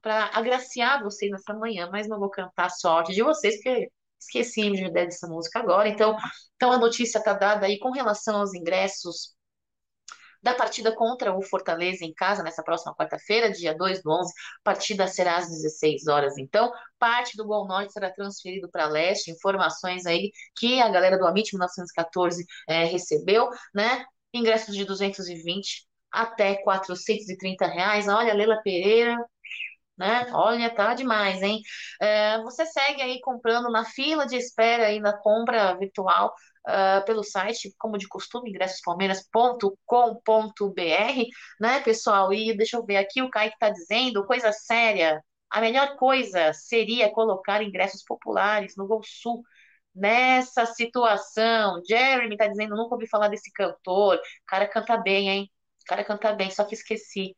[SPEAKER 1] para agraciar vocês nessa manhã, mas não vou cantar a sorte de vocês, porque Esqueci de dessa música agora. Então, então a notícia está dada aí com relação aos ingressos da partida contra o Fortaleza em casa, nessa próxima quarta-feira, dia 2 do 11. Partida será às 16 horas. Então, parte do Gol Norte será transferido para leste. Informações aí que a galera do Amit 1914 é, recebeu, né? Ingressos de 220 até 430 reais. Olha, Leila Pereira, né? Olha, tá demais, hein? É, você segue aí comprando na fila de espera aí na compra virtual uh, pelo site, como de costume, ingressospalmeiras.com.br, né, pessoal? E deixa eu ver aqui, o Kaique tá dizendo, coisa séria, a melhor coisa seria colocar ingressos populares no Gol Sul, nessa situação. Jeremy tá dizendo, nunca ouvi falar desse cantor. O cara canta bem, hein? O cara canta bem, só que esqueci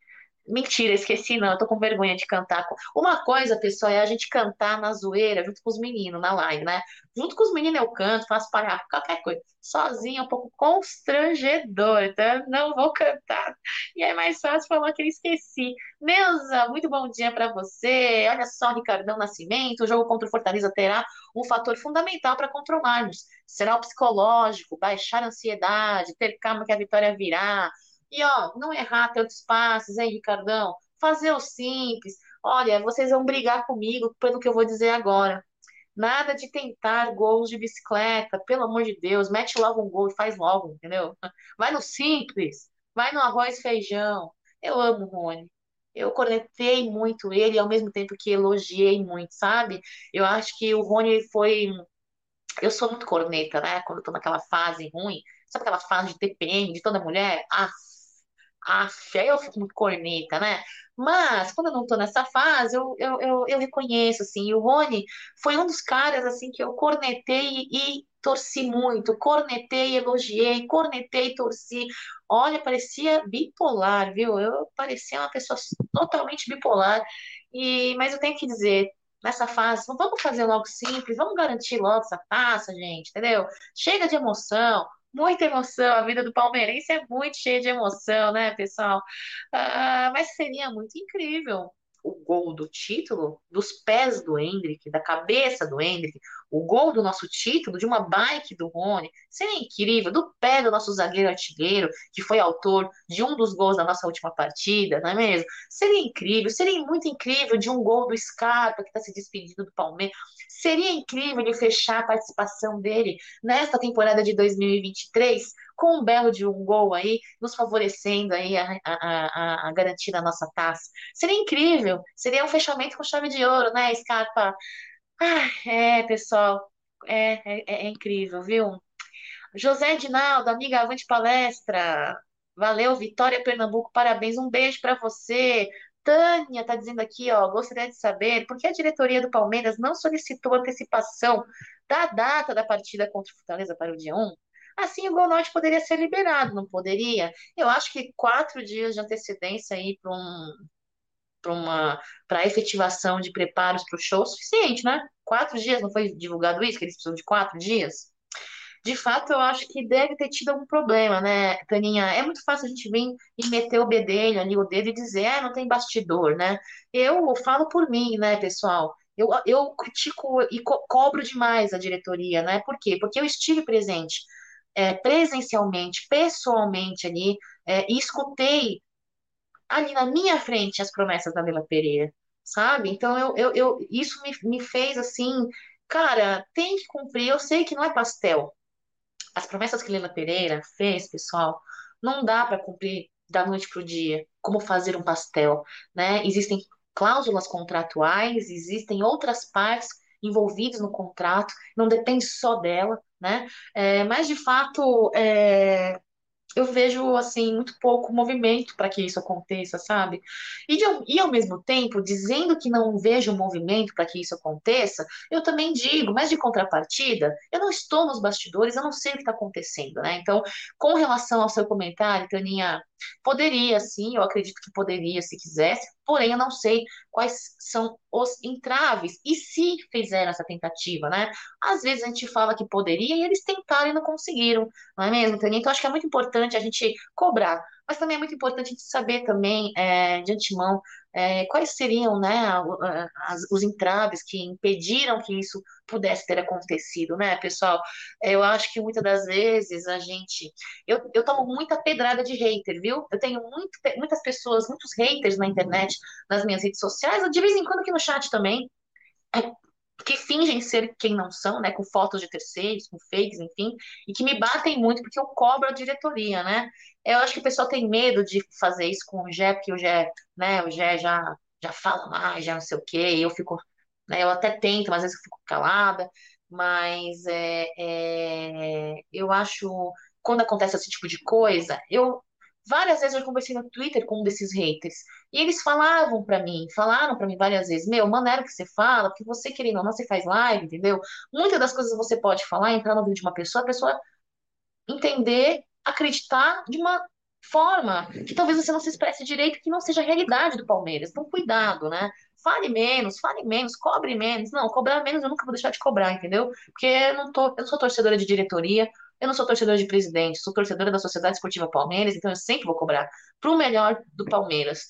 [SPEAKER 1] Mentira, esqueci não, eu tô com vergonha de cantar. Uma coisa, pessoal, é a gente cantar na zoeira junto com os meninos na live, né? Junto com os meninos eu canto, faço parar qualquer coisa. Sozinha é um pouco constrangedor, eu não vou cantar. E é mais fácil falar que eu esqueci. Neuza, muito bom dia para você. Olha só, Ricardão Nascimento, o jogo contra o Fortaleza terá um fator fundamental para controlarmos. Será o psicológico, baixar a ansiedade, ter calma que a vitória virá e, ó, não errar tantos passes, hein, Ricardão? Fazer o simples. Olha, vocês vão brigar comigo pelo que eu vou dizer agora. Nada de tentar gols de bicicleta, pelo amor de Deus, mete logo um gol e faz logo, entendeu? Vai no simples, vai no arroz feijão. Eu amo o Rony. Eu cornetei muito ele ao mesmo tempo que elogiei muito, sabe? Eu acho que o Rony foi. Eu sou muito corneta, né? Quando eu tô naquela fase ruim, sabe aquela fase de TPM de toda mulher? Ah, Aff, aí eu fico muito corneta, né? Mas, quando eu não tô nessa fase, eu, eu, eu, eu reconheço, assim, e o Rony foi um dos caras, assim, que eu cornetei e torci muito, cornetei, elogiei, cornetei, torci. Olha, parecia bipolar, viu? Eu parecia uma pessoa totalmente bipolar, e mas eu tenho que dizer, nessa fase, vamos fazer logo simples, vamos garantir logo essa taça, gente, entendeu? Chega de emoção, muita emoção. A vida do palmeirense é muito cheia de emoção, né, pessoal? Ah, mas seria muito incrível o gol do título dos pés do Hendrick, da cabeça do Hendrick, o gol do nosso título, de uma bike do Rony, seria incrível, do pé do nosso zagueiro artilheiro, que foi autor de um dos gols da nossa última partida, não é mesmo? Seria incrível, seria muito incrível de um gol do Scarpa, que está se despedindo do Palmeiras. Seria incrível ele fechar a participação dele nesta temporada de 2023 com um belo de um gol aí, nos favorecendo aí a, a, a, a garantir a nossa taça. Seria incrível, seria um fechamento com chave de ouro, né, Scarpa? Ah, é, pessoal, é, é, é incrível, viu? José Edinaldo, amiga Avante Palestra. Valeu, Vitória Pernambuco, parabéns. Um beijo para você. Tânia está dizendo aqui, ó, gostaria de saber por que a diretoria do Palmeiras não solicitou antecipação da data da partida contra o Fortaleza para o dia 1? Assim, o Gol Norte poderia ser liberado, não poderia? Eu acho que quatro dias de antecedência aí para um, para uma para efetivação de preparos para o show suficiente, né? Quatro dias, não foi divulgado isso, que eles precisam de quatro dias? De fato, eu acho que deve ter tido algum problema, né, Taninha? É muito fácil a gente vir e meter o bedelho ali, o dedo e dizer, ah, não tem bastidor, né? Eu falo por mim, né, pessoal? Eu, eu critico e co cobro demais a diretoria, né? Por quê? Porque eu estive presente é, presencialmente, pessoalmente ali, é, e escutei ali na minha frente as promessas da Leila Pereira, sabe? Então eu, eu, eu isso me, me fez assim, cara, tem que cumprir. Eu sei que não é pastel. As promessas que Leila Pereira fez, pessoal, não dá para cumprir da noite para o dia, como fazer um pastel, né? Existem cláusulas contratuais, existem outras partes envolvidas no contrato, não depende só dela, né? É, mas de fato, é, eu vejo assim muito pouco movimento para que isso aconteça, sabe? E, de, e ao mesmo tempo, dizendo que não vejo movimento para que isso aconteça, eu também digo, mas de contrapartida, eu não estou nos bastidores, eu não sei o que está acontecendo, né? Então, com relação ao seu comentário, Taninha, poderia sim, eu acredito que poderia se quisesse, porém eu não sei quais são os entraves e se fizeram essa tentativa, né? Às vezes a gente fala que poderia e eles tentaram e não conseguiram, não é mesmo, Tânia? Então acho que é muito importante a gente cobrar, mas também é muito importante a gente saber também é, de antemão é, quais seriam né, as, os entraves que impediram que isso pudesse ter acontecido, né, pessoal? Eu acho que muitas das vezes a gente. Eu, eu tomo muita pedrada de hater, viu? Eu tenho muito, muitas pessoas, muitos haters na internet, nas minhas redes sociais, de vez em quando aqui no chat também. Que fingem ser quem não são, né, com fotos de terceiros, com fakes, enfim, e que me batem muito porque eu cobro a diretoria, né? Eu acho que o pessoal tem medo de fazer isso com o Gé, porque o Gé, né, o Gé já, já fala mais, já não sei o quê, eu fico, né, eu até tento, mas às vezes eu fico calada, mas é, é, eu acho, quando acontece esse tipo de coisa, eu, várias vezes eu conversei no Twitter com um desses haters, e eles falavam para mim, falaram para mim várias vezes, meu, maneira que você fala, porque você querendo ou não, você faz live, entendeu? Muitas das coisas você pode falar, entrar no vídeo de uma pessoa, a pessoa entender acreditar de uma forma que talvez você não se expresse direito, que não seja a realidade do Palmeiras. Então, cuidado, né? Fale menos, fale menos, cobre menos. Não, cobrar menos eu nunca vou deixar de cobrar, entendeu? Porque eu não, tô, eu sou torcedora de diretoria, eu não sou torcedora de presidente, sou torcedora da Sociedade Esportiva Palmeiras, então eu sempre vou cobrar pro melhor do Palmeiras.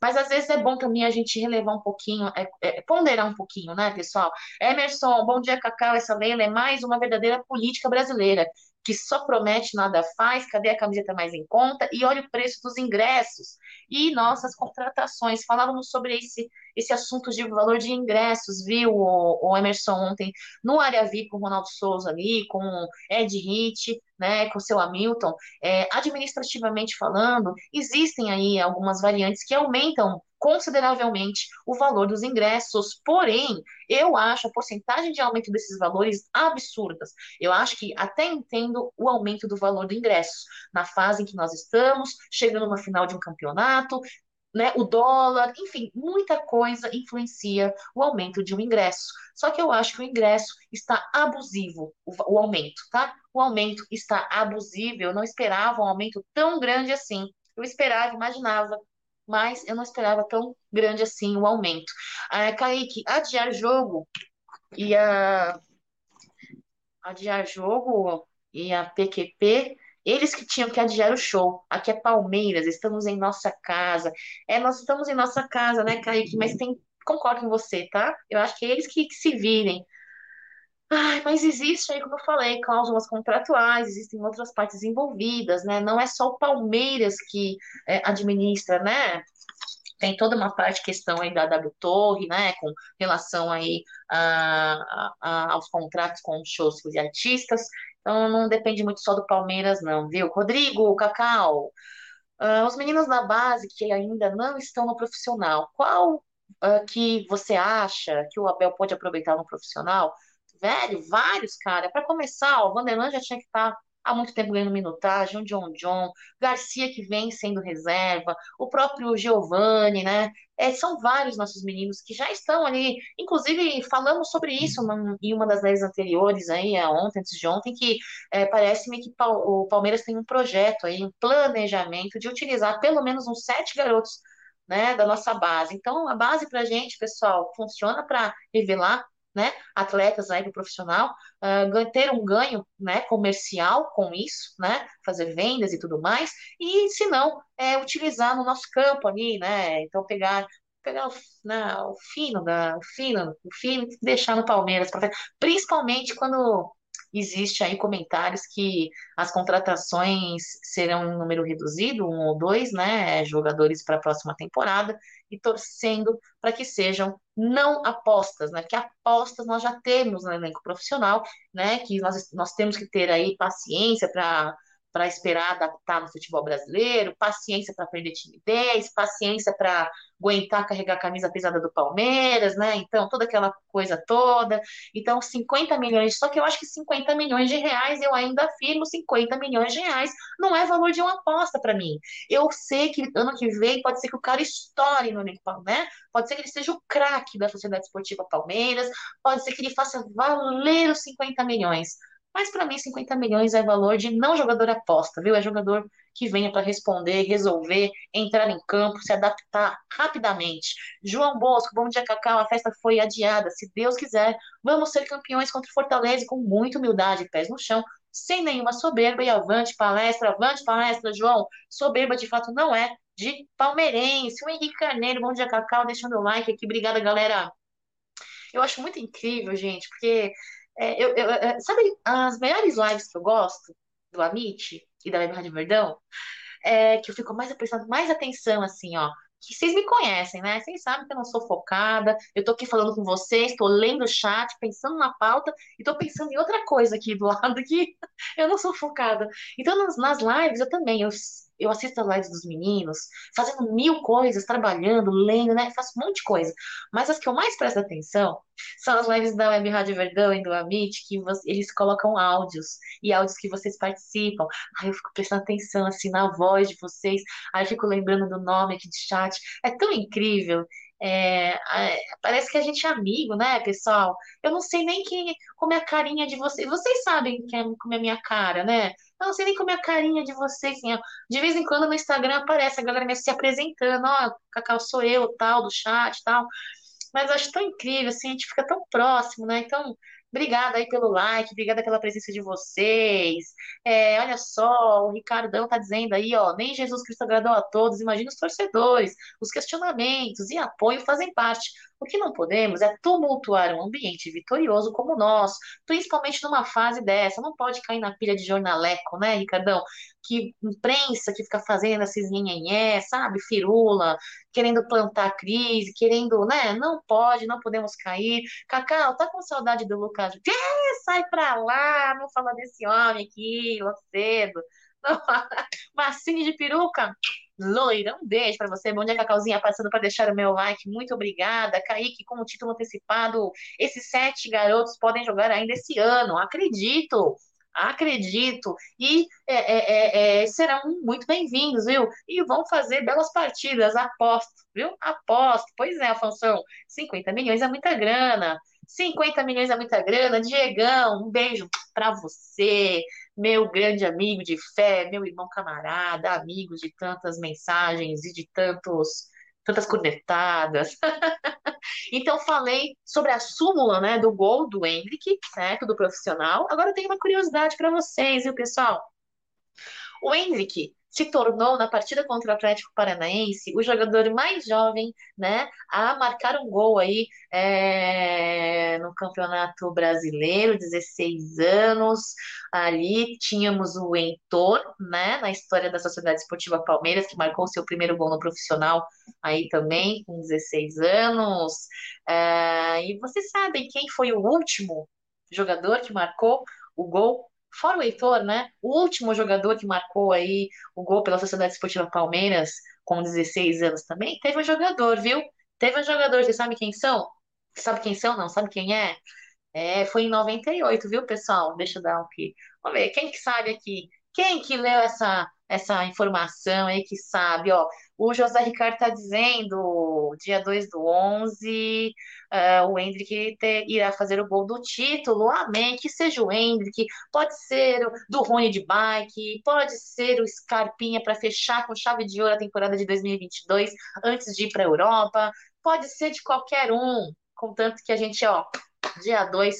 [SPEAKER 1] Mas às vezes é bom também a gente relevar um pouquinho, é, é, ponderar um pouquinho, né, pessoal? Emerson, bom dia, Cacau. Essa lei é mais uma verdadeira política brasileira que só promete, nada faz, cadê a camiseta mais em conta? E olha o preço dos ingressos e nossas contratações. Falávamos sobre esse, esse assunto de valor de ingressos, viu, o, o Emerson, ontem, no Área VIP com o Ronaldo Souza ali, com o Ed Hit, né, com o seu Hamilton. É, administrativamente falando, existem aí algumas variantes que aumentam consideravelmente o valor dos ingressos. Porém, eu acho a porcentagem de aumento desses valores absurdas. Eu acho que até entendo o aumento do valor do ingresso na fase em que nós estamos, chegando na final de um campeonato, né, o dólar, enfim, muita coisa influencia o aumento de um ingresso. Só que eu acho que o ingresso está abusivo, o, o aumento, tá? O aumento está abusivo. Eu não esperava um aumento tão grande assim. Eu esperava, imaginava mas eu não esperava tão grande assim o aumento. Ah, Kaique, adiar jogo e a adiar jogo e a PQP, eles que tinham que adiar o show. Aqui é Palmeiras, estamos em nossa casa. É, nós estamos em nossa casa, né, Kaique? Mas tem, concordo com você, tá? Eu acho que é eles que, que se virem. Ai, mas existe aí, como eu falei, cláusulas contratuais, existem outras partes envolvidas, né? Não é só o Palmeiras que é, administra, né? Tem toda uma parte questão aí da W Torre, né? Com relação aí a, a, a, aos contratos com shows de artistas. Então não depende muito só do Palmeiras, não, viu? Rodrigo, Cacau, uh, os meninos da base que ainda não estão no profissional, qual uh, que você acha que o Abel pode aproveitar no profissional? velho, vários, cara. Para começar, o Vanderlan já tinha que estar tá há muito tempo ganhando minutagem, o John John, Garcia que vem sendo reserva, o próprio Giovani, né? É, são vários nossos meninos que já estão ali. Inclusive, falamos sobre isso em uma das leis anteriores, aí, é, ontem, antes de ontem, que é, parece-me que o Palmeiras tem um projeto aí, um planejamento de utilizar pelo menos uns sete garotos né, da nossa base. Então, a base para a gente, pessoal, funciona para revelar né, atletas aí do profissional, uh, ter um ganho, né, comercial com isso, né, fazer vendas e tudo mais, e se não, é, utilizar no nosso campo ali, né, então pegar pegar o, né, o fino da o fino, o fino deixar no Palmeiras, principalmente quando existe aí comentários que as contratações serão em número reduzido, um ou dois, né, jogadores para a próxima temporada, e torcendo para que sejam não apostas, né? Que apostas nós já temos no elenco profissional, né? Que nós, nós temos que ter aí paciência para para esperar adaptar no futebol brasileiro, paciência para perder timidez, paciência para aguentar carregar a camisa pesada do Palmeiras, né? Então, toda aquela coisa toda. Então, 50 milhões, só que eu acho que 50 milhões de reais, eu ainda afirmo 50 milhões de reais, não é valor de uma aposta para mim. Eu sei que ano que vem pode ser que o cara estoure no elenco, né? Pode ser que ele seja o craque da Sociedade Esportiva Palmeiras, pode ser que ele faça valer os 50 milhões. Mas para mim, 50 milhões é valor de não jogador aposta, viu? É jogador que venha para responder, resolver, entrar em campo, se adaptar rapidamente. João Bosco, bom dia, Cacau. A festa foi adiada. Se Deus quiser, vamos ser campeões contra o Fortaleza com muita humildade, pés no chão, sem nenhuma soberba. E avante palestra, avante palestra, João. Soberba de fato não é de palmeirense. O Henrique Carneiro, bom dia, Cacau, deixando o like aqui. Obrigada, galera. Eu acho muito incrível, gente, porque é, eu, eu, é, sabe, as melhores lives que eu gosto do Amit e da Web Rádio Verdão é que eu fico mais prestando mais atenção, assim, ó. Que vocês me conhecem, né? Vocês sabem que eu não sou focada. Eu tô aqui falando com vocês, tô lendo o chat, pensando na pauta e tô pensando em outra coisa aqui do lado que eu não sou focada. Então, nas, nas lives eu também, eu eu assisto as lives dos meninos, fazendo mil coisas, trabalhando, lendo, né? Faço um monte de coisa. Mas as que eu mais presto atenção são as lives da Web Rádio Verdão e do Amit, que você, eles colocam áudios, e áudios que vocês participam. Aí eu fico prestando atenção, assim, na voz de vocês, aí eu fico lembrando do nome aqui de chat. É tão incrível. É, parece que a gente é amigo, né, pessoal? Eu não sei nem como é a carinha de vocês. Vocês sabem é, como é a minha cara, né? Eu não sei nem como é a carinha de vocês. Assim, de vez em quando no Instagram aparece a galera me se apresentando, ó, Cacau sou eu, tal, do chat, tal. Mas eu acho tão incrível, assim, a gente fica tão próximo, né? Então, Obrigada aí pelo like, obrigada pela presença de vocês. É, olha só, o Ricardão tá dizendo aí, ó, nem Jesus Cristo agradou a todos, imagina os torcedores, os questionamentos e apoio fazem parte. O que não podemos é tumultuar um ambiente vitorioso como o nosso, principalmente numa fase dessa. Não pode cair na pilha de jornaleco, né, Ricardão? Que imprensa que fica fazendo esses nhenhenhé, sabe? Firula, querendo plantar crise, querendo, né? Não pode, não podemos cair. Cacau, tá com saudade do Lucas? É, sai pra lá, não fala desse homem aqui, logo cedo. Massinha de peruca, loira, um beijo para você. Bom dia, Cacauzinha, passando para deixar o meu like. Muito obrigada. Kaique, com o título antecipado, esses sete garotos podem jogar ainda esse ano, acredito. Acredito. E é, é, é, é serão muito bem-vindos, viu? E vão fazer belas partidas, aposto, viu? Aposto. Pois é, Afonso, 50 milhões é muita grana. 50 milhões é muita grana. Diegão, um beijo para você, meu grande amigo de fé, meu irmão camarada, amigo de tantas mensagens e de tantos tantas cornetadas. então falei sobre a súmula, né, do gol do Hendrick, certo, do profissional. Agora eu tenho uma curiosidade para vocês, viu, pessoal? O Hendrick se tornou, na partida contra o Atlético Paranaense, o jogador mais jovem né, a marcar um gol aí é, no Campeonato Brasileiro, 16 anos. Ali tínhamos o Heitor, né, na história da Sociedade Esportiva Palmeiras, que marcou seu primeiro gol no profissional aí também, com 16 anos. É, e vocês sabem quem foi o último jogador que marcou o gol Fora o Heitor, né? O último jogador que marcou aí o gol pela Sociedade Esportiva Palmeiras, com 16 anos também, teve um jogador, viu? Teve um jogador, você sabe quem são? Sabe quem são? Não, sabe quem é? É, foi em 98, viu, pessoal? Deixa eu dar um aqui. Vamos ver, quem que sabe aqui? Quem que leu essa, essa informação aí que sabe, ó? O José Ricardo está dizendo, dia 2 do 11, uh, é, o Hendrick te, irá fazer o gol do título. Amém. Que seja o Hendrick, pode ser do Rony de bike, pode ser o Scarpinha para fechar com chave de ouro a temporada de 2022 antes de ir para a Europa, pode ser de qualquer um, contanto que a gente, ó, dia 2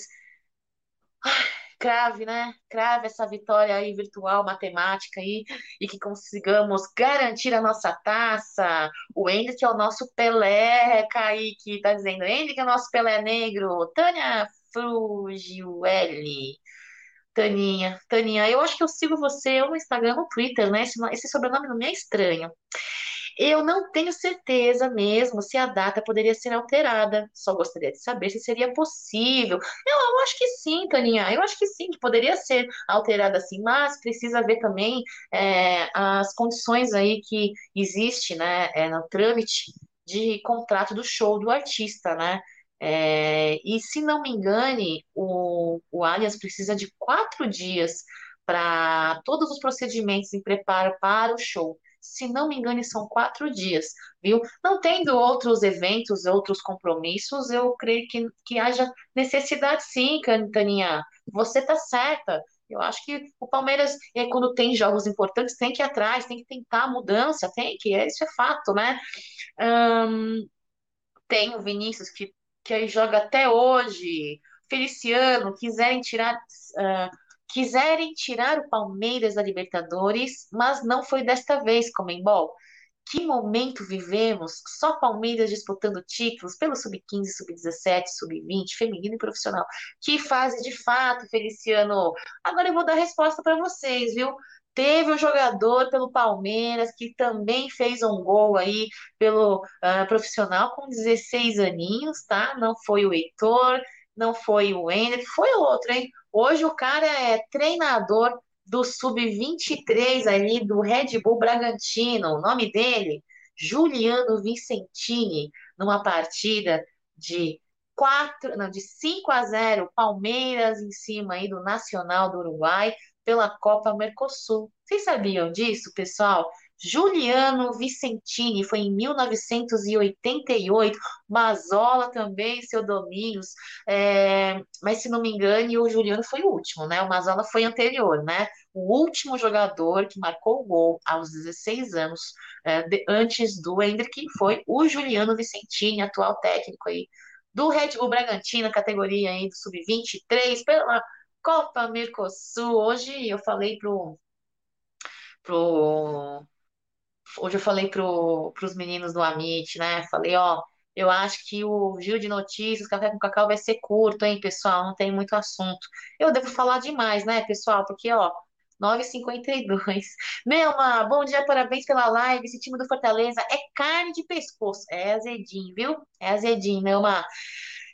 [SPEAKER 1] crave, né? Crave essa vitória aí virtual, matemática aí, e que consigamos garantir a nossa taça. O Hendrick é o nosso Pelé, Kaique tá dizendo, Hendrick é o nosso Pelé negro. Tânia Frugiueli. Taninha, Taninha, eu acho que eu sigo você no Instagram, no Twitter, né? Esse, esse sobrenome não me é estranho. Eu não tenho certeza mesmo se a data poderia ser alterada. Só gostaria de saber se seria possível. Eu, eu acho que sim, Taninha. Eu acho que sim, que poderia ser alterada assim, mas precisa ver também é, as condições aí que existe, né, é, no trâmite de contrato do show do artista, né? É, e se não me engane, o, o Allianz precisa de quatro dias para todos os procedimentos em preparo para o show se não me engano, são quatro dias, viu? Não tendo outros eventos, outros compromissos, eu creio que, que haja necessidade sim, Cantaninha. Você tá certa. Eu acho que o Palmeiras, é, quando tem jogos importantes, tem que ir atrás, tem que tentar mudança, tem que, isso é fato, né? Hum, tem o Vinícius que, que joga até hoje, Feliciano, quiserem tirar. Uh, quiserem tirar o Palmeiras da Libertadores, mas não foi desta vez, Comembol. Que momento vivemos? Só Palmeiras disputando títulos pelo Sub-15, Sub-17, Sub-20, feminino e profissional. Que fase de fato, Feliciano. Agora eu vou dar resposta para vocês, viu? Teve um jogador pelo Palmeiras que também fez um gol aí pelo uh, profissional com 16 aninhos, tá? Não foi o Heitor, não foi o Ender, foi outro, hein? Hoje o cara é treinador do Sub-23 ali do Red Bull Bragantino. O nome dele, Juliano Vicentini, numa partida de 4, não, de 5 a 0, Palmeiras em cima aí do Nacional do Uruguai pela Copa Mercosul. Vocês sabiam disso, pessoal? Juliano Vicentini, foi em 1988. Mazola também, seu Domingos. É, mas se não me engano, o Juliano foi o último, né? O Mazola foi anterior, né? O último jogador que marcou o gol aos 16 anos, é, de, antes do Hendrick, foi o Juliano Vicentini, atual técnico aí do Red Bull Bragantino, categoria aí do Sub-23, pela Copa Mercosul. Hoje eu falei pro, pro hoje eu falei pro, pros meninos do Amit, né? Falei, ó, eu acho que o Gil de Notícias, Café com Cacau vai ser curto, hein, pessoal? Não tem muito assunto. Eu devo falar demais, né, pessoal? Porque, ó, 9h52. Neuma, bom dia, parabéns pela live. Esse time do Fortaleza é carne de pescoço. É azedinho, viu? É azedinho, Neuma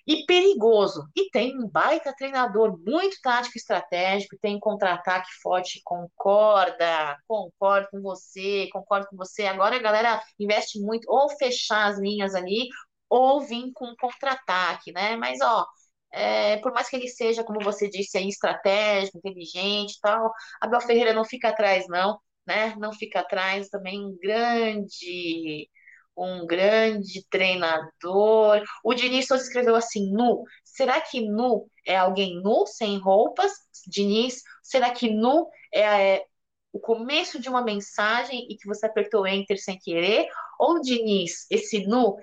[SPEAKER 1] e perigoso. E tem um baita treinador, muito tático estratégico, tem contra-ataque forte, concorda, concordo com você, concordo com você. Agora a galera investe muito ou fechar as linhas ali, ou vir com contra-ataque, né? Mas, ó, é, por mais que ele seja, como você disse aí, estratégico, inteligente e tal, Abel Ferreira não fica atrás, não, né? Não fica atrás, também um grande um grande treinador. O Diniz só escreveu assim, nu. Será que nu é alguém nu, sem roupas? Diniz, será que nu é, é o começo de uma mensagem e que você apertou enter sem querer? Ou Diniz, esse nu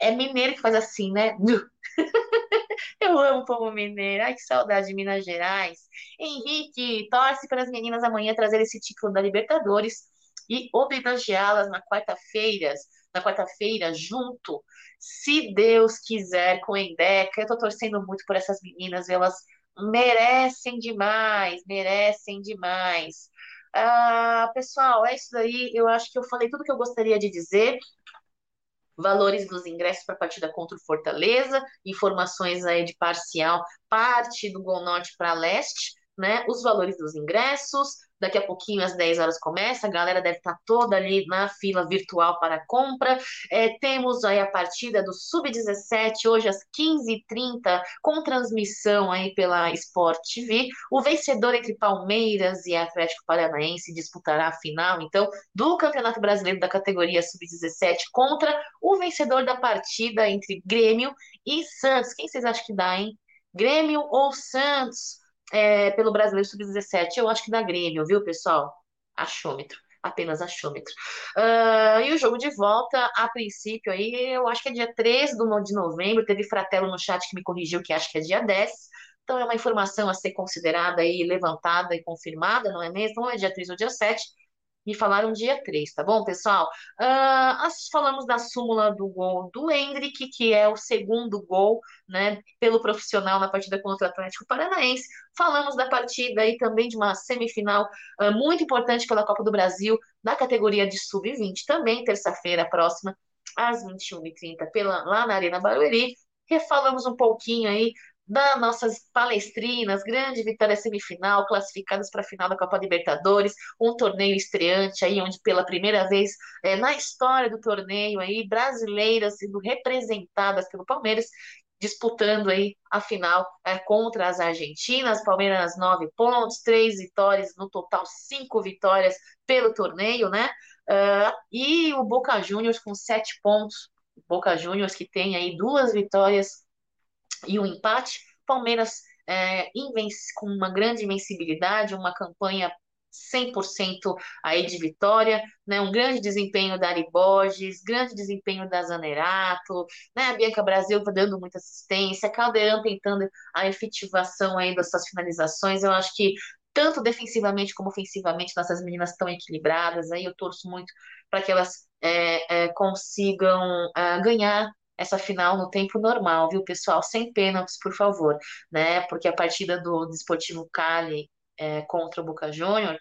[SPEAKER 1] é mineiro que faz assim, né? Nu. Eu amo o povo mineiro. Ai, que saudade de Minas Gerais. Henrique, torce para as meninas amanhã trazer esse título da Libertadores e homenageá-las na quarta-feira na quarta-feira, junto, se Deus quiser, com Endeca. Eu tô torcendo muito por essas meninas, elas merecem demais, merecem demais. Ah, pessoal, é isso daí. Eu acho que eu falei tudo que eu gostaria de dizer. Valores dos ingressos para a partida contra o Fortaleza, informações aí de parcial, parte do Gol Norte para Leste, né? Os valores dos ingressos, Daqui a pouquinho, às 10 horas, começa. A galera deve estar toda ali na fila virtual para compra. É, temos aí a partida do Sub-17, hoje às 15h30, com transmissão aí pela Sport TV. O vencedor entre Palmeiras e Atlético Paranaense disputará a final, então, do Campeonato Brasileiro da categoria Sub-17 contra o vencedor da partida entre Grêmio e Santos. Quem vocês acham que dá, hein? Grêmio ou Santos? É, pelo Brasileiro Sub-17. Eu acho que dá Grêmio, viu, pessoal? Achômetro. Apenas achômetro. Uh, e o jogo de volta, a princípio, aí, eu acho que é dia 13 de novembro. Teve Fratelo no chat que me corrigiu que acho que é dia 10. Então, é uma informação a ser considerada e levantada e confirmada, não é mesmo? Não é dia 3 ou dia 7 me falaram dia 3, tá bom, pessoal? Uh, falamos da súmula do gol do Hendrick, que é o segundo gol, né, pelo profissional na partida contra o Atlético Paranaense. Falamos da partida e também de uma semifinal uh, muito importante pela Copa do Brasil, na categoria de sub-20, também terça-feira próxima, às 21h30, pela, lá na Arena Barueri. Refalamos um pouquinho aí das nossas palestrinas, grande vitória semifinal, classificadas para a final da Copa Libertadores, um torneio estreante aí, onde pela primeira vez é, na história do torneio aí, brasileiras sendo representadas pelo Palmeiras, disputando aí a final é, contra as argentinas, Palmeiras nove pontos, três vitórias, no total cinco vitórias pelo torneio, né? Uh, e o Boca Juniors com sete pontos, Boca Juniors que tem aí duas vitórias e o empate. Palmeiras é, com uma grande invencibilidade, uma campanha 100% aí de vitória, né? Um grande desempenho da Ari Borges, grande desempenho da Zanerato, né? A Bianca Brasil dando muita assistência, Caldeirão tentando a efetivação aí das suas finalizações. Eu acho que tanto defensivamente como ofensivamente nossas meninas estão equilibradas. Aí eu torço muito para que elas é, é, consigam é, ganhar essa final no tempo normal, viu, pessoal? Sem pênaltis, por favor, né? Porque a partida do Desportivo Cali é, contra o Boca Juniors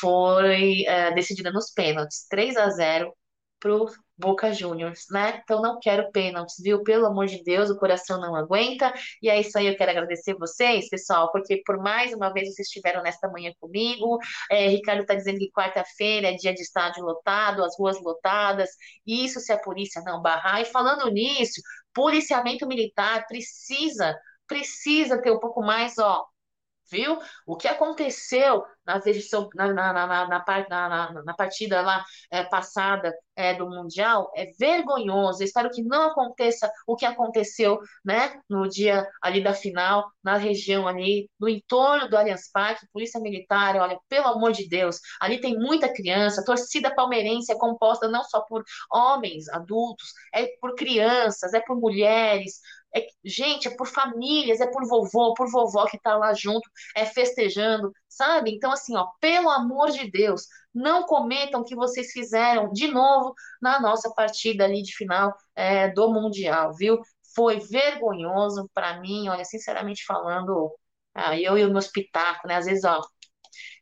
[SPEAKER 1] foi é, decidida nos pênaltis, 3 a 0 pro Boca Juniors, né? Então não quero pênaltis, viu? Pelo amor de Deus, o coração não aguenta. E é isso aí, eu quero agradecer vocês, pessoal, porque por mais uma vez vocês estiveram nesta manhã comigo. É, Ricardo está dizendo que quarta-feira é dia de estádio lotado, as ruas lotadas. Isso se a polícia não barrar. E falando nisso, policiamento militar precisa, precisa ter um pouco mais, ó, viu? O que aconteceu na, na, na, na, na, na partida lá é, passada é, do Mundial é vergonhoso. Eu espero que não aconteça o que aconteceu né, no dia ali da final, na região ali, no entorno do Allianz Parque, Polícia Militar, olha, pelo amor de Deus, ali tem muita criança, torcida palmeirense é composta não só por homens, adultos, é por crianças, é por mulheres, é, gente, é por famílias, é por vovô, por vovó que tá lá junto, é festejando, sabe? Então, assim, ó, pelo amor de Deus, não cometam o que vocês fizeram de novo na nossa partida ali de final é, do Mundial, viu? Foi vergonhoso para mim, olha, sinceramente falando, ah, eu e o meu espetáculo, né? Às vezes, ó,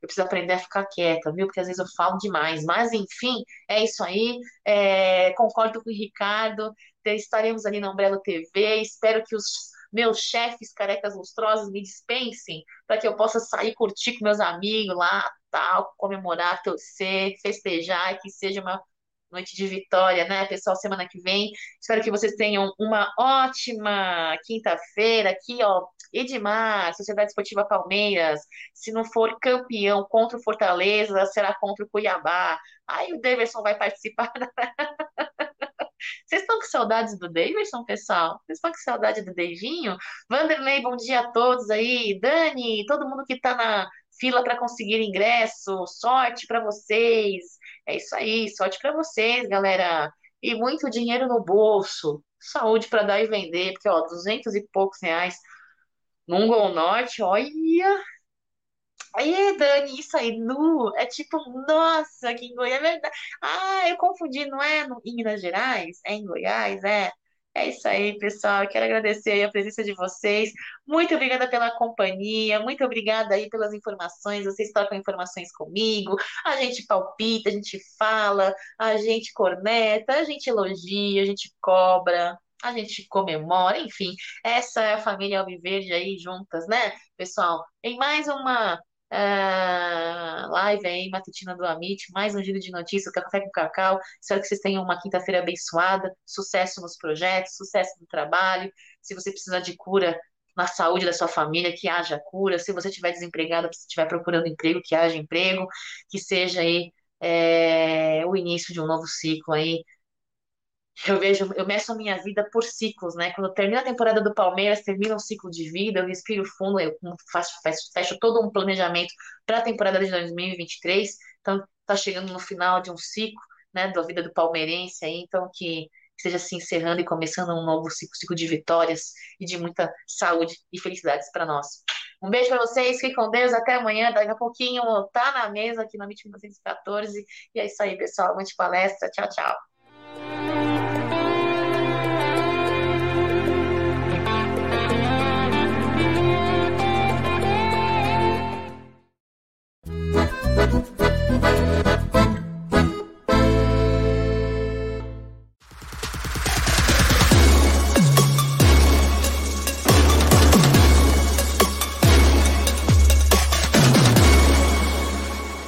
[SPEAKER 1] eu preciso aprender a ficar quieta, viu? Porque às vezes eu falo demais. Mas, enfim, é isso aí. É, concordo com o Ricardo. Estaremos ali na Umbrella TV. Espero que os meus chefes carecas lustrosos me dispensem para que eu possa sair, curtir com meus amigos lá, tal, comemorar, torcer, festejar, que seja uma noite de vitória, né, pessoal? Semana que vem. Espero que vocês tenham uma ótima quinta-feira aqui, ó. Edmar, Sociedade Esportiva Palmeiras. Se não for campeão contra o Fortaleza, será contra o Cuiabá. Aí o Davidson vai participar. Vocês estão com saudades do Davidson, pessoal? Vocês estão com saudade do Davinho? Vanderlei, bom dia a todos aí. Dani, todo mundo que está na fila para conseguir ingresso, sorte para vocês. É isso aí, sorte para vocês, galera. E muito dinheiro no bolso. Saúde para dar e vender, porque, ó, duzentos e poucos reais num Gol Norte, olha. Aí, Dani, isso aí, nu, é tipo, nossa, aqui em Goiás, é verdade. Ah, eu confundi, não é no, em Minas Gerais? É em Goiás, é. É isso aí, pessoal. Eu quero agradecer a presença de vocês. Muito obrigada pela companhia, muito obrigada aí pelas informações. Vocês trocam informações comigo, a gente palpita, a gente fala, a gente corneta, a gente elogia, a gente cobra, a gente comemora, enfim. Essa é a família Alviverde aí juntas, né, pessoal? Em mais uma Uh, live aí, matutina do Amit, mais um giro de notícias, café com cacau. Espero que vocês tenham uma quinta-feira abençoada, sucesso nos projetos, sucesso no trabalho. Se você precisar de cura na saúde da sua família, que haja cura. Se você estiver desempregado, se estiver procurando emprego, que haja emprego, que seja aí é, o início de um novo ciclo aí eu vejo, eu meço a minha vida por ciclos, né? Quando termina a temporada do Palmeiras, termina um ciclo de vida, eu respiro fundo, eu faço, fecho, fecho todo um planejamento para a temporada de 2023. Então, tá chegando no final de um ciclo, né, da vida do palmeirense aí, então que esteja se encerrando e começando um novo ciclo, ciclo de vitórias e de muita saúde e felicidades para nós. Um beijo para vocês, fiquem com Deus, até amanhã, daqui a pouquinho tá na mesa aqui na MIT 1914, e é isso aí, pessoal, muita palestra, tchau, tchau.